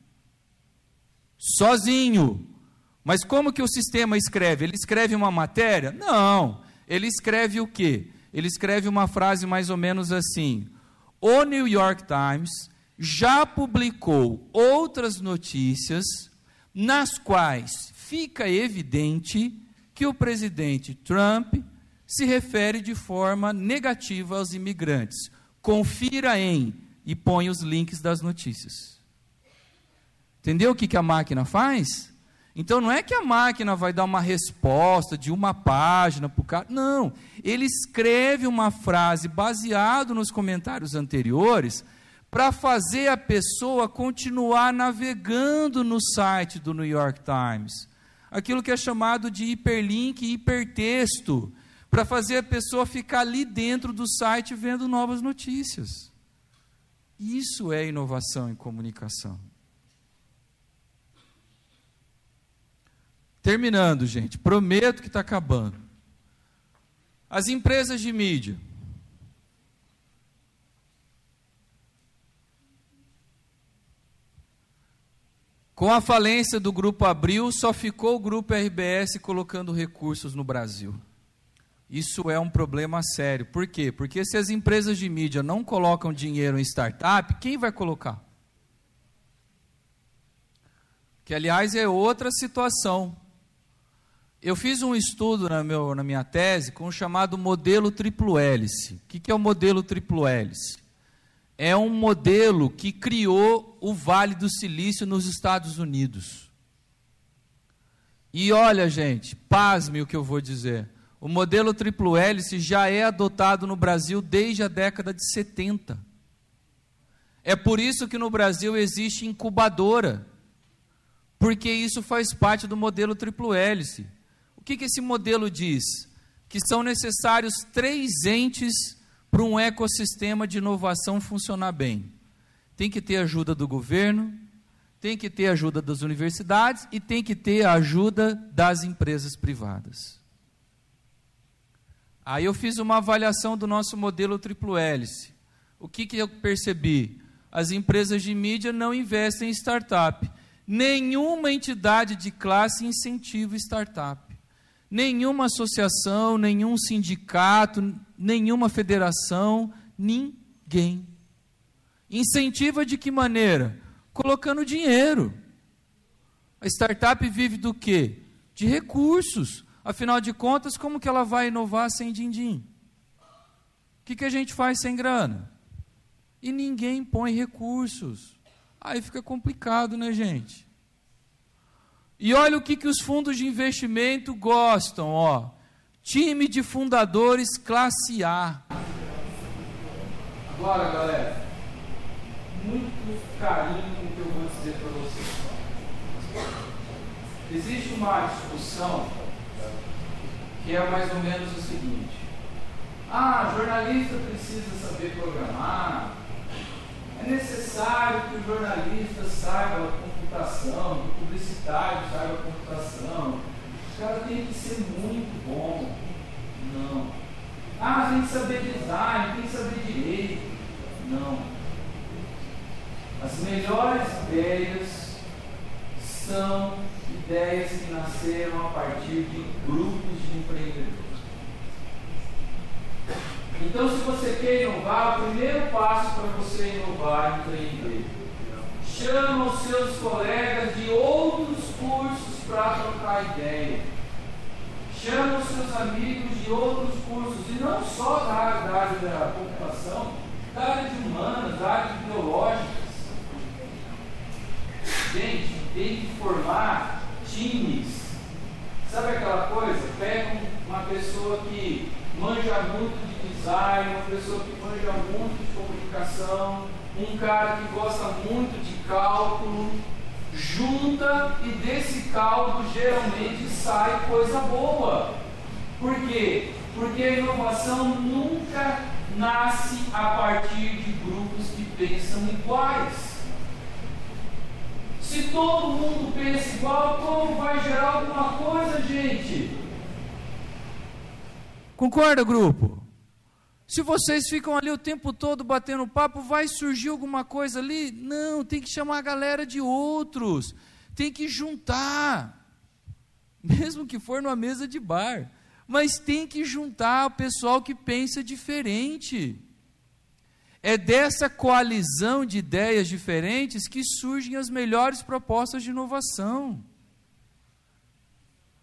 sozinho. Mas como que o sistema escreve? Ele escreve uma matéria? Não. Ele escreve o quê? Ele escreve uma frase mais ou menos assim: O New York Times já publicou outras notícias nas quais fica evidente que o presidente Trump se refere de forma negativa aos imigrantes. Confira em e põe os links das notícias. Entendeu o que, que a máquina faz? Então não é que a máquina vai dar uma resposta de uma página para o cara. Não. Ele escreve uma frase baseado nos comentários anteriores para fazer a pessoa continuar navegando no site do New York Times. Aquilo que é chamado de hiperlink hipertexto para fazer a pessoa ficar ali dentro do site vendo novas notícias. Isso é inovação em comunicação. Terminando, gente, prometo que está acabando. As empresas de mídia. Com a falência do Grupo Abril, só ficou o Grupo RBS colocando recursos no Brasil. Isso é um problema sério. Por quê? Porque se as empresas de mídia não colocam dinheiro em startup, quem vai colocar? Que, aliás, é outra situação. Eu fiz um estudo na, meu, na minha tese com o chamado modelo triplo hélice. O que, que é o modelo triplo hélice? É um modelo que criou o Vale do Silício nos Estados Unidos. E olha, gente, pasme o que eu vou dizer. O modelo triplo hélice já é adotado no Brasil desde a década de 70. É por isso que no Brasil existe incubadora, porque isso faz parte do modelo triplo hélice. O que, que esse modelo diz? Que são necessários três entes para um ecossistema de inovação funcionar bem. Tem que ter ajuda do governo, tem que ter ajuda das universidades e tem que ter a ajuda das empresas privadas. Aí eu fiz uma avaliação do nosso modelo triplo hélice. O que, que eu percebi? As empresas de mídia não investem em startup. Nenhuma entidade de classe incentiva startup. Nenhuma associação, nenhum sindicato, nenhuma federação, ninguém. Incentiva de que maneira? Colocando dinheiro. A startup vive do quê? De recursos. Afinal de contas, como que ela vai inovar sem din-din? O que, que a gente faz sem grana? E ninguém põe recursos. Aí fica complicado, né, gente? E olha o que, que os fundos de investimento gostam, ó. Time de fundadores classe A. Agora, galera, muito carinho com o que eu vou dizer para vocês. Existe uma discussão que é mais ou menos o seguinte: ah, jornalista precisa saber programar, é necessário que o jornalista saiba computação, que o publicitário saiba computação, o cara tem que ser muito bom. Não. Ah, tem que saber design, tem que saber direito. Não. As melhores ideias são ideias que nasceram a partir de grupos de empreendedores. Então, se você quer inovar, o primeiro passo para você inovar é empreender. Chama os seus colegas de outros cursos para trocar ideia. Chama os seus amigos de outros cursos, e não só da área da, computação, da área de humanas, da área de biológicas. Gente, tem que formar times. Sabe aquela coisa? Pega uma pessoa que manja muito de design, uma pessoa que manja muito de comunicação, um cara que gosta muito de cálculo, junta e desse caldo geralmente sai coisa boa. Por quê? Porque a inovação nunca nasce a partir de grupos que pensam iguais. Se todo mundo pensa igual, como vai gerar alguma coisa, gente? Concorda, grupo? Se vocês ficam ali o tempo todo batendo papo, vai surgir alguma coisa ali? Não, tem que chamar a galera de outros. Tem que juntar. Mesmo que for numa mesa de bar. Mas tem que juntar o pessoal que pensa diferente. É dessa coalizão de ideias diferentes que surgem as melhores propostas de inovação.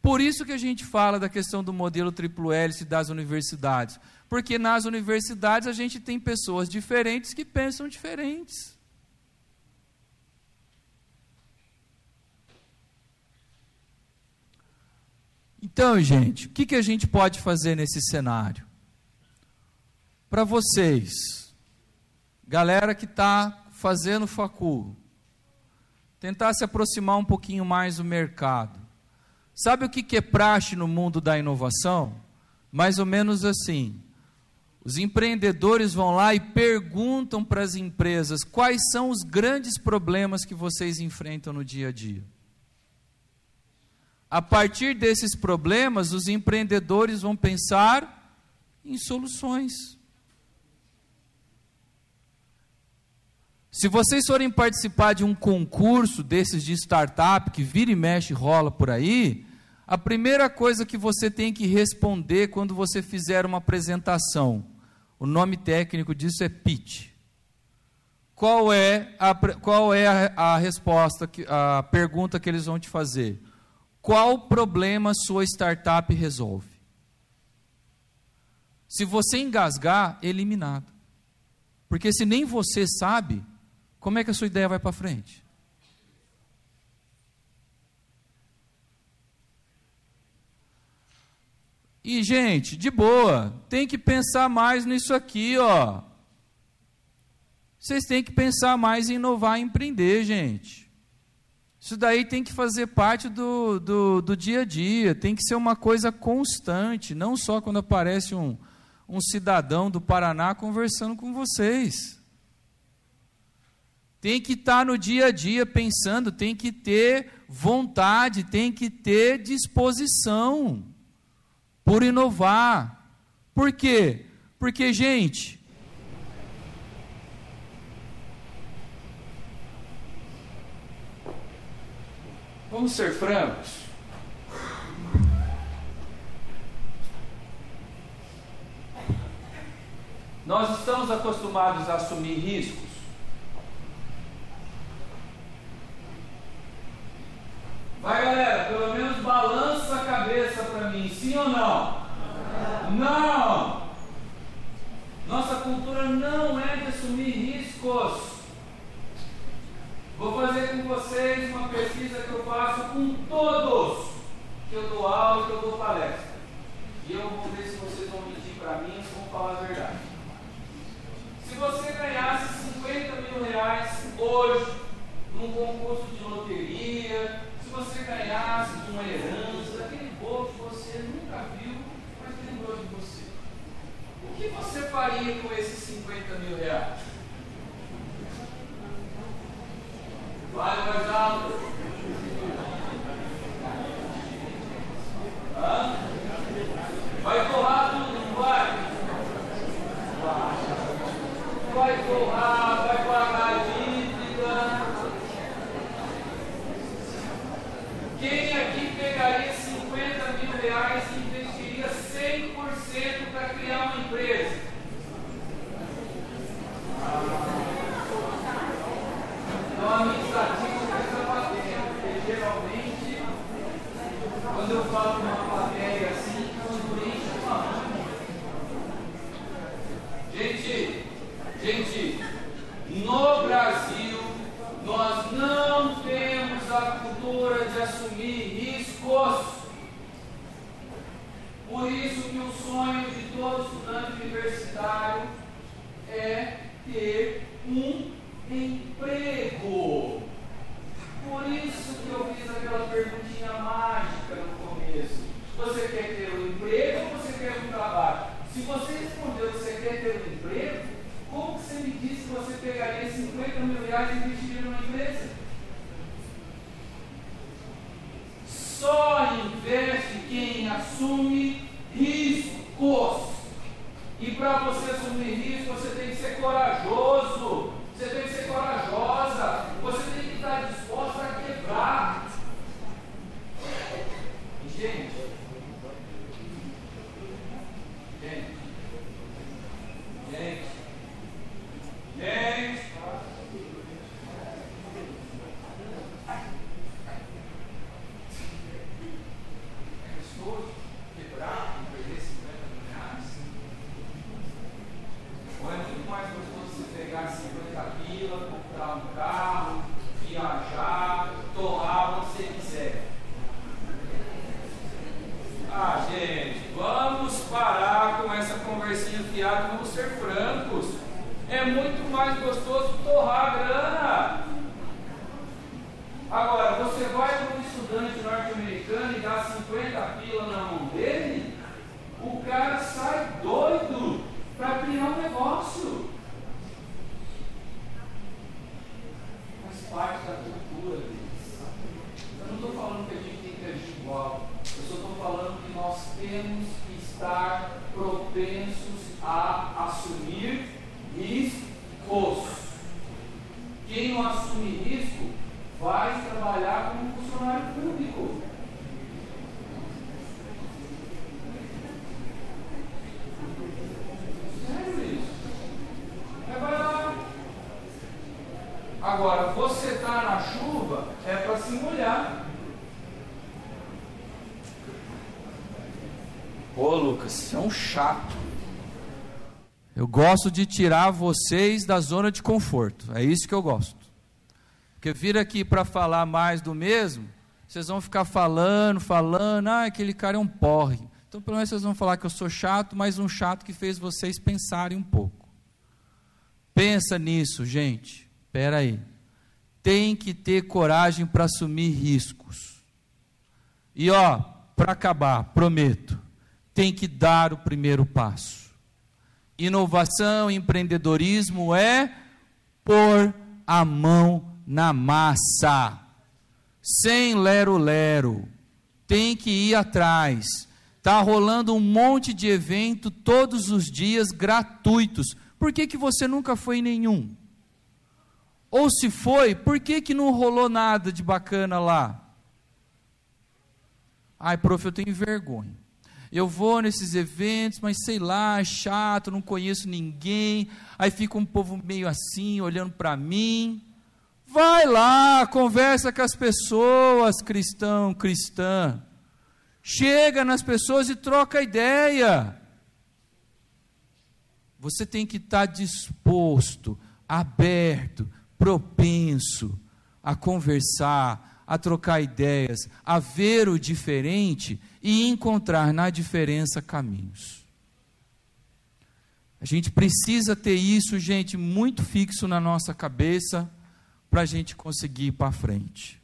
Por isso que a gente fala da questão do modelo triplo hélice das universidades, porque nas universidades a gente tem pessoas diferentes que pensam diferentes. Então, gente, o que, que a gente pode fazer nesse cenário? Para vocês, galera que está fazendo facul, tentar se aproximar um pouquinho mais do mercado. Sabe o que é praxe no mundo da inovação? Mais ou menos assim. Os empreendedores vão lá e perguntam para as empresas quais são os grandes problemas que vocês enfrentam no dia a dia. A partir desses problemas, os empreendedores vão pensar em soluções. Se vocês forem participar de um concurso desses de startup que vira e mexe rola por aí, a primeira coisa que você tem que responder quando você fizer uma apresentação, o nome técnico disso é pitch. Qual é a, qual é a, a resposta, a pergunta que eles vão te fazer? Qual problema sua startup resolve? Se você engasgar, eliminado. Porque se nem você sabe, como é que a sua ideia vai para frente? E, gente, de boa, tem que pensar mais nisso aqui, ó. Vocês têm que pensar mais em inovar e empreender, gente. Isso daí tem que fazer parte do, do, do, dia a dia, tem que ser uma coisa constante, não só quando aparece um, um cidadão do Paraná conversando com vocês. Tem que estar no dia a dia pensando, tem que ter vontade, tem que ter disposição por inovar. Por quê? Porque, gente, Vamos ser francos. Nós estamos acostumados a assumir riscos. Vai, galera, pelo menos balança a cabeça para mim, sim ou não? Não! Nossa cultura não é de assumir riscos. Vou fazer com vocês uma pesquisa que eu faço com todos que eu dou aula e que eu dou palestra. E eu vou ver se vocês vão mentir para mim ou vão falar a verdade. Se você ganhasse 50 mil reais hoje num concurso de loteria, você ganhasse de uma herança, daquele bolo que você nunca viu, mas lembrou de você, o que você faria com esses 50 mil reais? Vale mais alto. Hã? Vai torrar tudo, não vai? Vai torrar, vai pagar a dívida. Quem aqui pegaria 50 mil reais e investiria 100% para criar uma empresa? Então, a minha estatística está batendo, porque geralmente, quando eu falo uma plateia assim, quando enche uma Gente, gente, no Brasil, nós não temos a cultura de assumir riscos. Por isso que o sonho de todo estudante universitário é ter um emprego. Por isso que eu fiz aquela perguntinha mágica no começo. Você quer ter um emprego ou você quer um trabalho? Se você respondeu que você quer ter um emprego, como que você me disse que você pegaria 50 mil reais e investiria numa empresa? Só investe quem assume riscos. E para você assumir risco, você tem que ser corajoso. Você tem que ser corajosa. Você tem que estar disposta a quebrar. E, gente, gente, gente, gente. É gostoso quebrar e perder 50 mil reais? Ou é muito mais gostoso você pegar 50 pila, comprar um carro, viajar, torrar onde você quiser? Ah, gente, vamos parar com essa conversinha fiada, vamos ser francos. É muito mais gostoso torrar a grana. Agora, você vai para um estudante norte-americano e dá 50 pila na mão dele, o cara sai doido para criar um negócio. Faz parte da cultura deles. Eu não estou falando que a gente tem que agir igual. Eu só estou falando que nós temos que estar propensos a assumir riscos. Quem não assume risco vai trabalhar como funcionário público. Sério isso? É vai lá. Agora, você está na chuva é para se molhar. Ô Lucas, você é um chato. Eu gosto de tirar vocês da zona de conforto. É isso que eu gosto. Porque vir aqui para falar mais do mesmo, vocês vão ficar falando, falando, ah, aquele cara é um porre. Então, pelo menos vocês vão falar que eu sou chato, mas um chato que fez vocês pensarem um pouco. Pensa nisso, gente. Espera aí. Tem que ter coragem para assumir riscos. E ó, para acabar, prometo, tem que dar o primeiro passo. Inovação, empreendedorismo é pôr a mão na massa. Sem lero-lero. Tem que ir atrás. Está rolando um monte de evento todos os dias gratuitos. Por que, que você nunca foi em nenhum? Ou se foi, por que, que não rolou nada de bacana lá? Ai, prof, eu tenho vergonha. Eu vou nesses eventos, mas sei lá, é chato, não conheço ninguém. Aí fica um povo meio assim, olhando para mim. Vai lá, conversa com as pessoas, cristão, cristã. Chega nas pessoas e troca ideia. Você tem que estar disposto, aberto, propenso a conversar, a trocar ideias, a ver o diferente e encontrar na diferença caminhos. A gente precisa ter isso, gente, muito fixo na nossa cabeça para a gente conseguir ir para frente.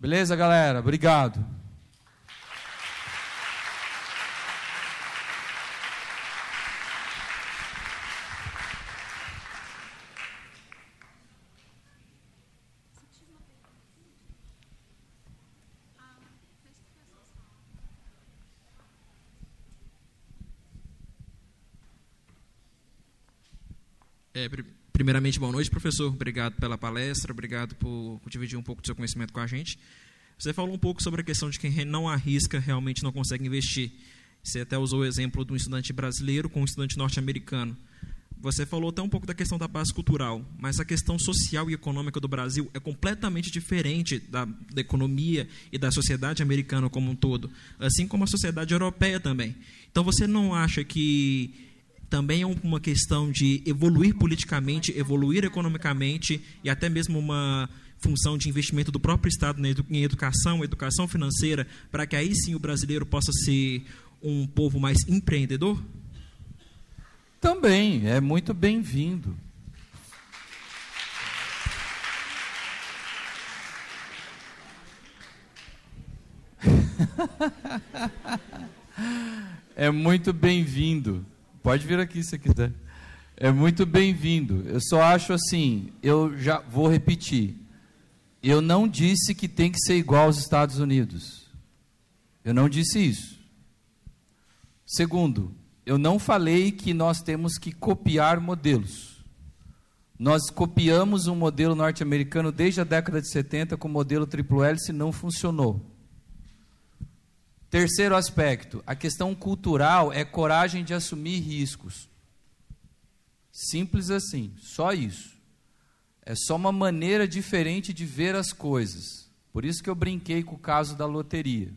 Beleza, galera? Obrigado. É, primeiramente, boa noite, professor. Obrigado pela palestra, obrigado por dividir um pouco do seu conhecimento com a gente. Você falou um pouco sobre a questão de quem não arrisca realmente não consegue investir. Você até usou o exemplo do estudante brasileiro com um estudante norte-americano. Você falou até um pouco da questão da base cultural, mas a questão social e econômica do Brasil é completamente diferente da, da economia e da sociedade americana como um todo, assim como a sociedade europeia também. Então você não acha que também é uma questão de evoluir politicamente, evoluir economicamente e até mesmo uma função de investimento do próprio Estado em educação, educação financeira, para que aí sim o brasileiro possa ser um povo mais empreendedor? Também, é muito bem-vindo. é muito bem-vindo. Pode vir aqui se quiser. É muito bem-vindo. Eu só acho assim, eu já vou repetir. Eu não disse que tem que ser igual aos Estados Unidos. Eu não disse isso. Segundo, eu não falei que nós temos que copiar modelos. Nós copiamos um modelo norte-americano desde a década de 70 com o modelo triplo hélice não funcionou. Terceiro aspecto, a questão cultural é coragem de assumir riscos. Simples assim, só isso. É só uma maneira diferente de ver as coisas. Por isso que eu brinquei com o caso da loteria.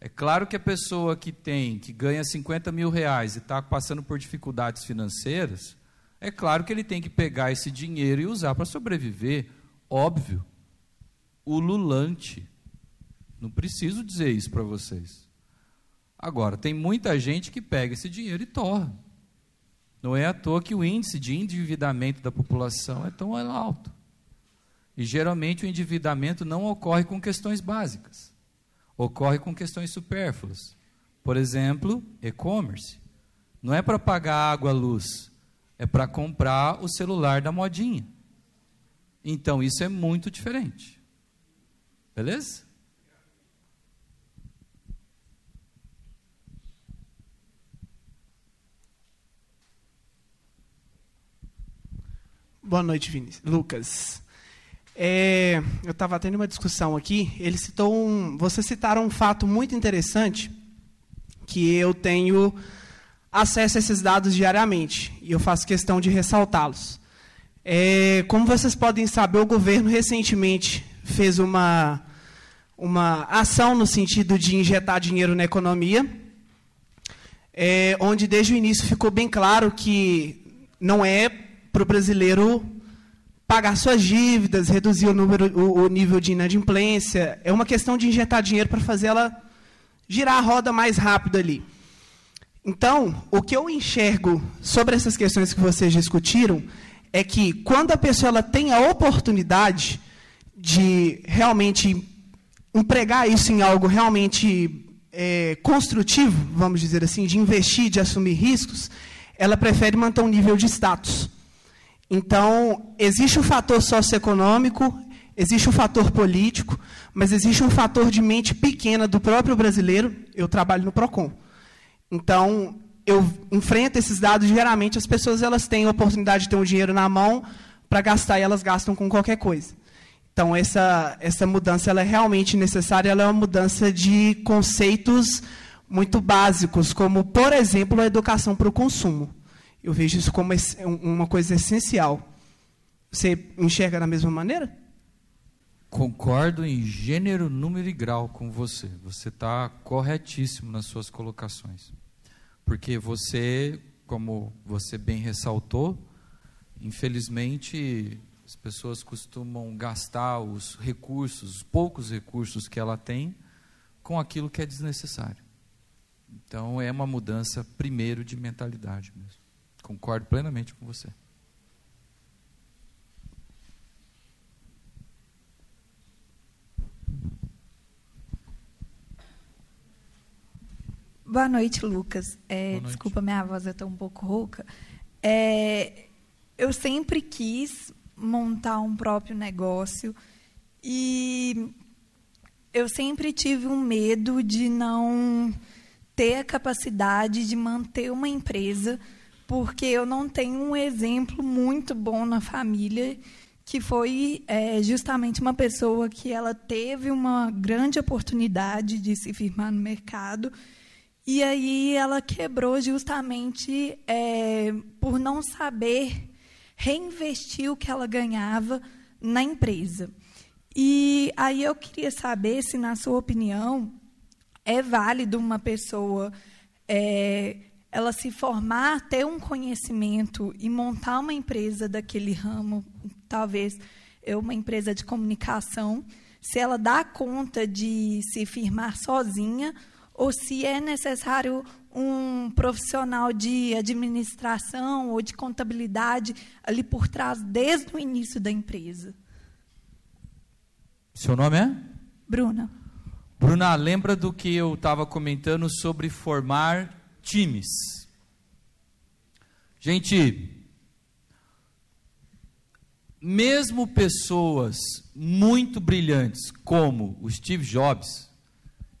É claro que a pessoa que tem, que ganha 50 mil reais e está passando por dificuldades financeiras, é claro que ele tem que pegar esse dinheiro e usar para sobreviver. Óbvio. Ululante. Não preciso dizer isso para vocês. Agora, tem muita gente que pega esse dinheiro e torra. Não é à toa que o índice de endividamento da população é tão alto. E geralmente o endividamento não ocorre com questões básicas, ocorre com questões supérfluas. Por exemplo, e-commerce. Não é para pagar água, luz, é para comprar o celular da modinha. Então isso é muito diferente. Beleza? Boa noite, Vinícius. Lucas. É, eu estava tendo uma discussão aqui. Ele citou um, vocês citaram um fato muito interessante que eu tenho acesso a esses dados diariamente e eu faço questão de ressaltá-los. É, como vocês podem saber, o governo recentemente fez uma uma ação no sentido de injetar dinheiro na economia, é, onde desde o início ficou bem claro que não é para o brasileiro pagar suas dívidas, reduzir o, número, o, o, nível de inadimplência. É uma questão de injetar dinheiro para fazer ela girar a roda mais rápido ali. Então, o que eu enxergo sobre essas questões que vocês discutiram é que quando a pessoa ela tem a oportunidade de realmente empregar isso em algo realmente é, construtivo, vamos dizer assim, de investir, de assumir riscos, ela prefere manter um nível de status. Então, existe um fator socioeconômico, existe um fator político, mas existe um fator de mente pequena do próprio brasileiro. Eu trabalho no Procon. Então, eu enfrento esses dados, geralmente as pessoas elas têm a oportunidade de ter um dinheiro na mão para gastar e elas gastam com qualquer coisa. Então, essa, essa mudança ela é realmente necessária, ela é uma mudança de conceitos muito básicos, como, por exemplo, a educação para o consumo. Eu vejo isso como uma coisa essencial. Você enxerga da mesma maneira? Concordo em gênero, número e grau com você. Você está corretíssimo nas suas colocações. Porque você, como você bem ressaltou, infelizmente as pessoas costumam gastar os recursos, os poucos recursos que ela tem, com aquilo que é desnecessário. Então é uma mudança primeiro de mentalidade mesmo. Concordo plenamente com você. Boa noite, Lucas. É, Boa noite. Desculpa, minha voz está um pouco rouca. É, eu sempre quis montar um próprio negócio e eu sempre tive um medo de não ter a capacidade de manter uma empresa porque eu não tenho um exemplo muito bom na família que foi é, justamente uma pessoa que ela teve uma grande oportunidade de se firmar no mercado e aí ela quebrou justamente é, por não saber reinvestir o que ela ganhava na empresa. E aí eu queria saber se, na sua opinião, é válido uma pessoa é, ela se formar, ter um conhecimento e montar uma empresa daquele ramo, talvez eu uma empresa de comunicação, se ela dá conta de se firmar sozinha ou se é necessário um profissional de administração ou de contabilidade ali por trás desde o início da empresa. Seu nome é? Bruna. Bruna, lembra do que eu estava comentando sobre formar times. Gente, mesmo pessoas muito brilhantes como o Steve Jobs,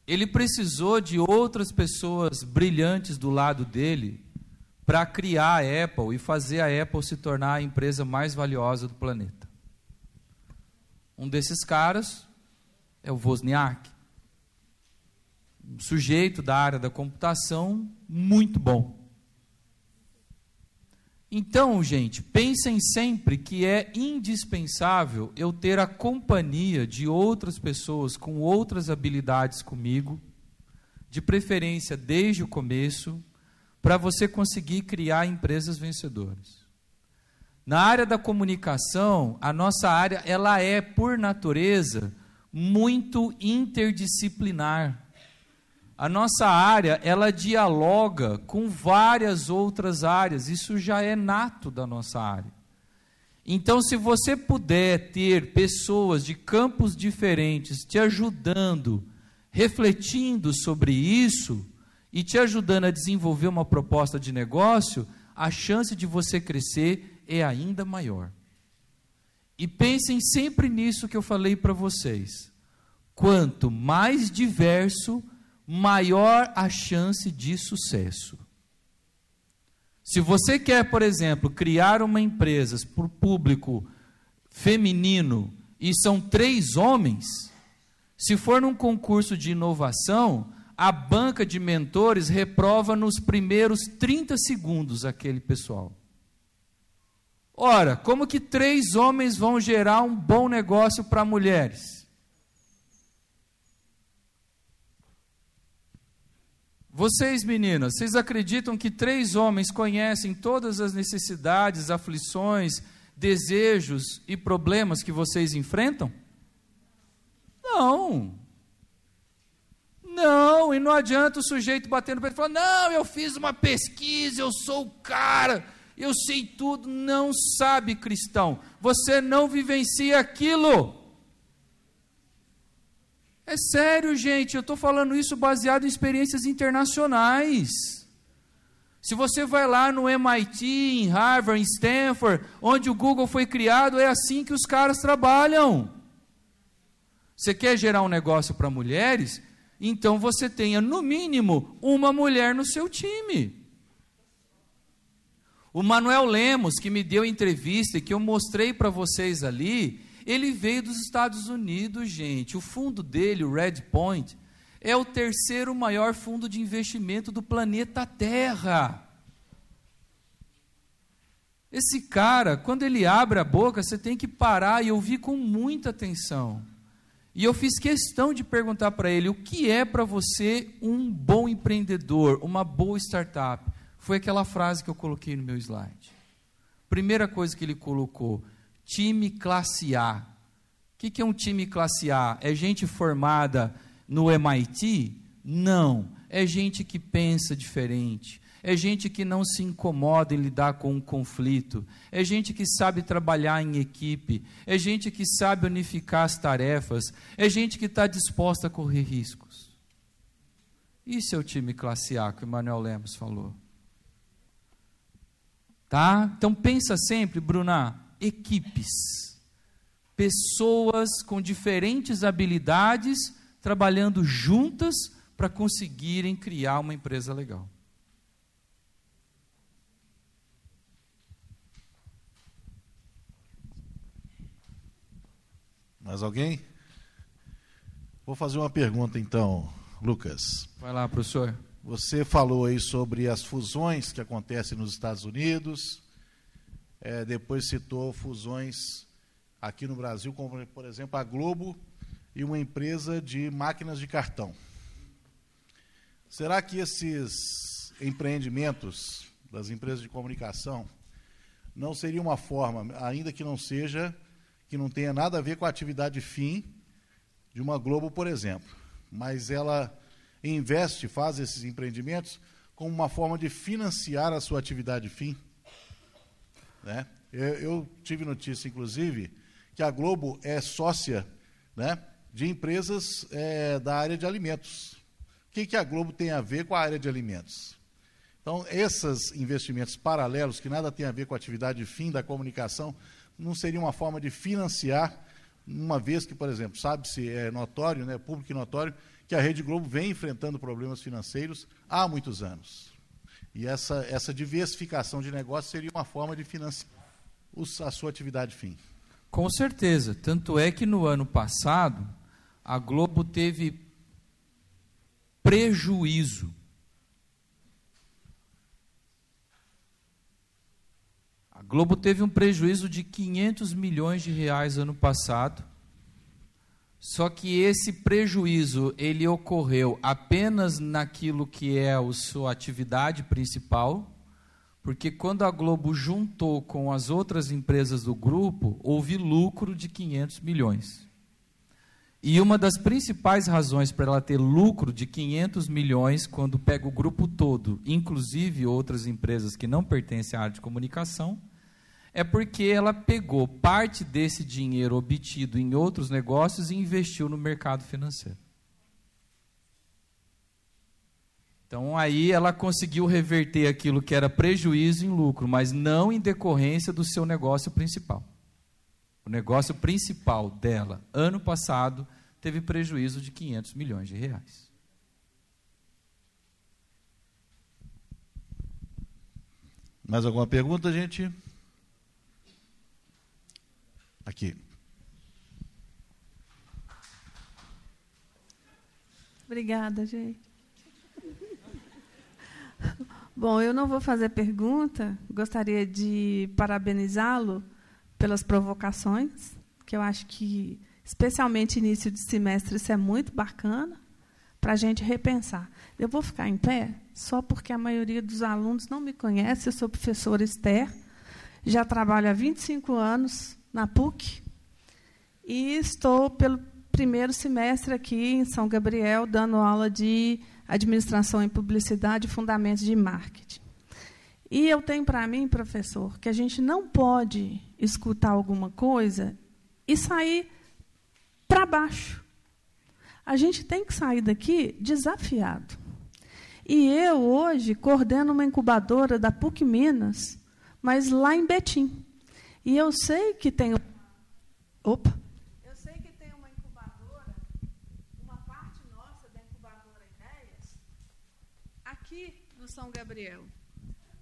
ele precisou de outras pessoas brilhantes do lado dele para criar a Apple e fazer a Apple se tornar a empresa mais valiosa do planeta. Um desses caras é o Wozniak, um sujeito da área da computação muito bom. Então, gente, pensem sempre que é indispensável eu ter a companhia de outras pessoas com outras habilidades comigo, de preferência desde o começo, para você conseguir criar empresas vencedoras. Na área da comunicação, a nossa área ela é por natureza muito interdisciplinar. A nossa área, ela dialoga com várias outras áreas, isso já é nato da nossa área. Então, se você puder ter pessoas de campos diferentes te ajudando, refletindo sobre isso e te ajudando a desenvolver uma proposta de negócio, a chance de você crescer é ainda maior. E pensem sempre nisso que eu falei para vocês. Quanto mais diverso, maior a chance de sucesso. Se você quer, por exemplo, criar uma empresa para o público feminino e são três homens, se for num concurso de inovação, a banca de mentores reprova nos primeiros 30 segundos aquele pessoal. Ora, como que três homens vão gerar um bom negócio para mulheres? Vocês, meninas, vocês acreditam que três homens conhecem todas as necessidades, aflições, desejos e problemas que vocês enfrentam? Não. Não, e não adianta o sujeito bater no e falar: não, eu fiz uma pesquisa, eu sou o cara, eu sei tudo. Não sabe, cristão, você não vivencia aquilo. É sério, gente, eu estou falando isso baseado em experiências internacionais. Se você vai lá no MIT, em Harvard, em Stanford, onde o Google foi criado, é assim que os caras trabalham. Você quer gerar um negócio para mulheres? Então você tenha, no mínimo, uma mulher no seu time. O Manuel Lemos, que me deu entrevista e que eu mostrei para vocês ali, ele veio dos Estados Unidos, gente. O fundo dele, o Red Point, é o terceiro maior fundo de investimento do planeta Terra. Esse cara, quando ele abre a boca, você tem que parar e ouvir com muita atenção. E eu fiz questão de perguntar para ele o que é para você um bom empreendedor, uma boa startup. Foi aquela frase que eu coloquei no meu slide. Primeira coisa que ele colocou: time classe A. O que, que é um time classe A? É gente formada no MIT? Não. É gente que pensa diferente é gente que não se incomoda em lidar com um conflito, é gente que sabe trabalhar em equipe, é gente que sabe unificar as tarefas, é gente que está disposta a correr riscos. Isso é o time classe A que o Manuel Lemos falou. Tá? Então pensa sempre, Bruna, equipes. Pessoas com diferentes habilidades trabalhando juntas para conseguirem criar uma empresa legal. Mais alguém? Vou fazer uma pergunta então, Lucas. Vai lá, professor. Você falou aí sobre as fusões que acontecem nos Estados Unidos, é, depois citou fusões aqui no Brasil, como por exemplo a Globo e uma empresa de máquinas de cartão. Será que esses empreendimentos das empresas de comunicação não seria uma forma, ainda que não seja que não tenha nada a ver com a atividade fim de uma Globo, por exemplo. Mas ela investe, faz esses empreendimentos como uma forma de financiar a sua atividade fim. Né? Eu, eu tive notícia, inclusive, que a Globo é sócia né, de empresas é, da área de alimentos. O que, que a Globo tem a ver com a área de alimentos? Então, esses investimentos paralelos, que nada tem a ver com a atividade fim da comunicação, não seria uma forma de financiar, uma vez que, por exemplo, sabe-se, é notório, né, público e notório, que a Rede Globo vem enfrentando problemas financeiros há muitos anos. E essa, essa diversificação de negócios seria uma forma de financiar os, a sua atividade fim. Com certeza. Tanto é que no ano passado, a Globo teve prejuízo Globo teve um prejuízo de 500 milhões de reais ano passado. Só que esse prejuízo ele ocorreu apenas naquilo que é a sua atividade principal, porque quando a Globo juntou com as outras empresas do grupo, houve lucro de 500 milhões. E uma das principais razões para ela ter lucro de 500 milhões, quando pega o grupo todo, inclusive outras empresas que não pertencem à área de comunicação, é porque ela pegou parte desse dinheiro obtido em outros negócios e investiu no mercado financeiro. Então aí ela conseguiu reverter aquilo que era prejuízo em lucro, mas não em decorrência do seu negócio principal. O negócio principal dela, ano passado, teve prejuízo de 500 milhões de reais. Mais alguma pergunta, gente? Aqui. Obrigada, gente. Bom, eu não vou fazer pergunta. Gostaria de parabenizá-lo pelas provocações, que eu acho que, especialmente início de semestre, isso é muito bacana para a gente repensar. Eu vou ficar em pé só porque a maioria dos alunos não me conhece. Eu sou professora Esther, já trabalho há 25 anos na PUC e estou pelo primeiro semestre aqui em São Gabriel, dando aula de administração em publicidade e fundamentos de marketing. E eu tenho para mim, professor, que a gente não pode escutar alguma coisa e sair para baixo. A gente tem que sair daqui desafiado. E eu, hoje, coordeno uma incubadora da PUC Minas, mas lá em Betim. E eu sei que tem. Opa! Eu sei que tem uma incubadora, uma parte nossa da incubadora Ideias, aqui no São Gabriel.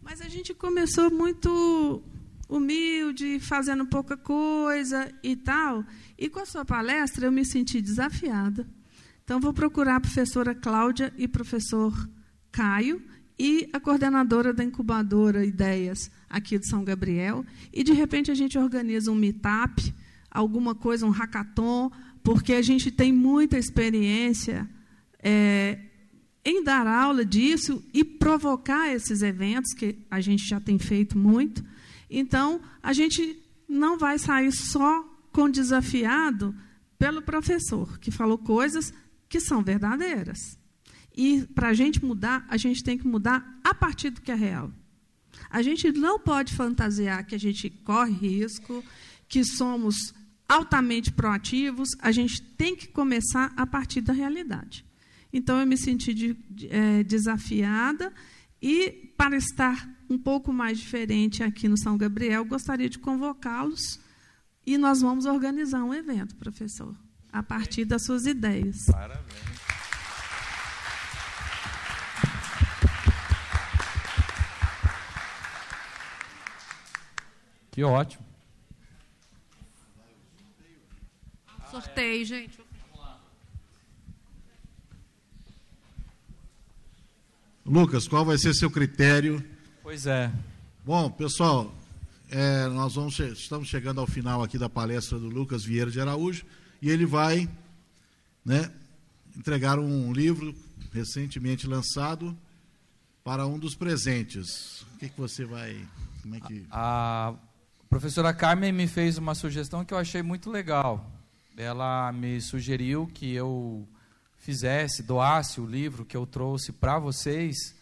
Mas a gente começou muito humilde, fazendo pouca coisa e tal. E com a sua palestra eu me senti desafiada. Então vou procurar a professora Cláudia e professor Caio e a coordenadora da incubadora Ideias aqui de São Gabriel. E de repente a gente organiza um meetup, alguma coisa, um hackathon, porque a gente tem muita experiência é, em dar aula disso e provocar esses eventos, que a gente já tem feito muito. Então, a gente não vai sair só com desafiado pelo professor, que falou coisas que são verdadeiras. E para a gente mudar, a gente tem que mudar a partir do que é real. A gente não pode fantasiar que a gente corre risco, que somos altamente proativos, a gente tem que começar a partir da realidade. Então, eu me senti de, de, é, desafiada e, para estar um pouco mais diferente aqui no São Gabriel, gostaria de convocá-los e nós vamos organizar um evento, professor, a partir das suas ideias. Parabéns. Que ótimo. Sorteio, gente. Lucas, qual vai ser seu critério? Pois é. Bom, pessoal, é, nós vamos, estamos chegando ao final aqui da palestra do Lucas Vieira de Araújo e ele vai né, entregar um livro recentemente lançado para um dos presentes. O que, que você vai. Como é que... A professora Carmen me fez uma sugestão que eu achei muito legal. Ela me sugeriu que eu fizesse, doasse o livro que eu trouxe para vocês,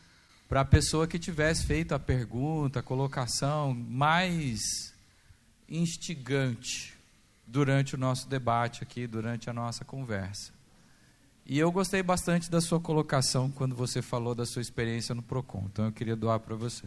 para a pessoa que tivesse feito a pergunta, a colocação mais instigante durante o nosso debate aqui, durante a nossa conversa. E eu gostei bastante da sua colocação quando você falou da sua experiência no Procon. Então eu queria doar para você.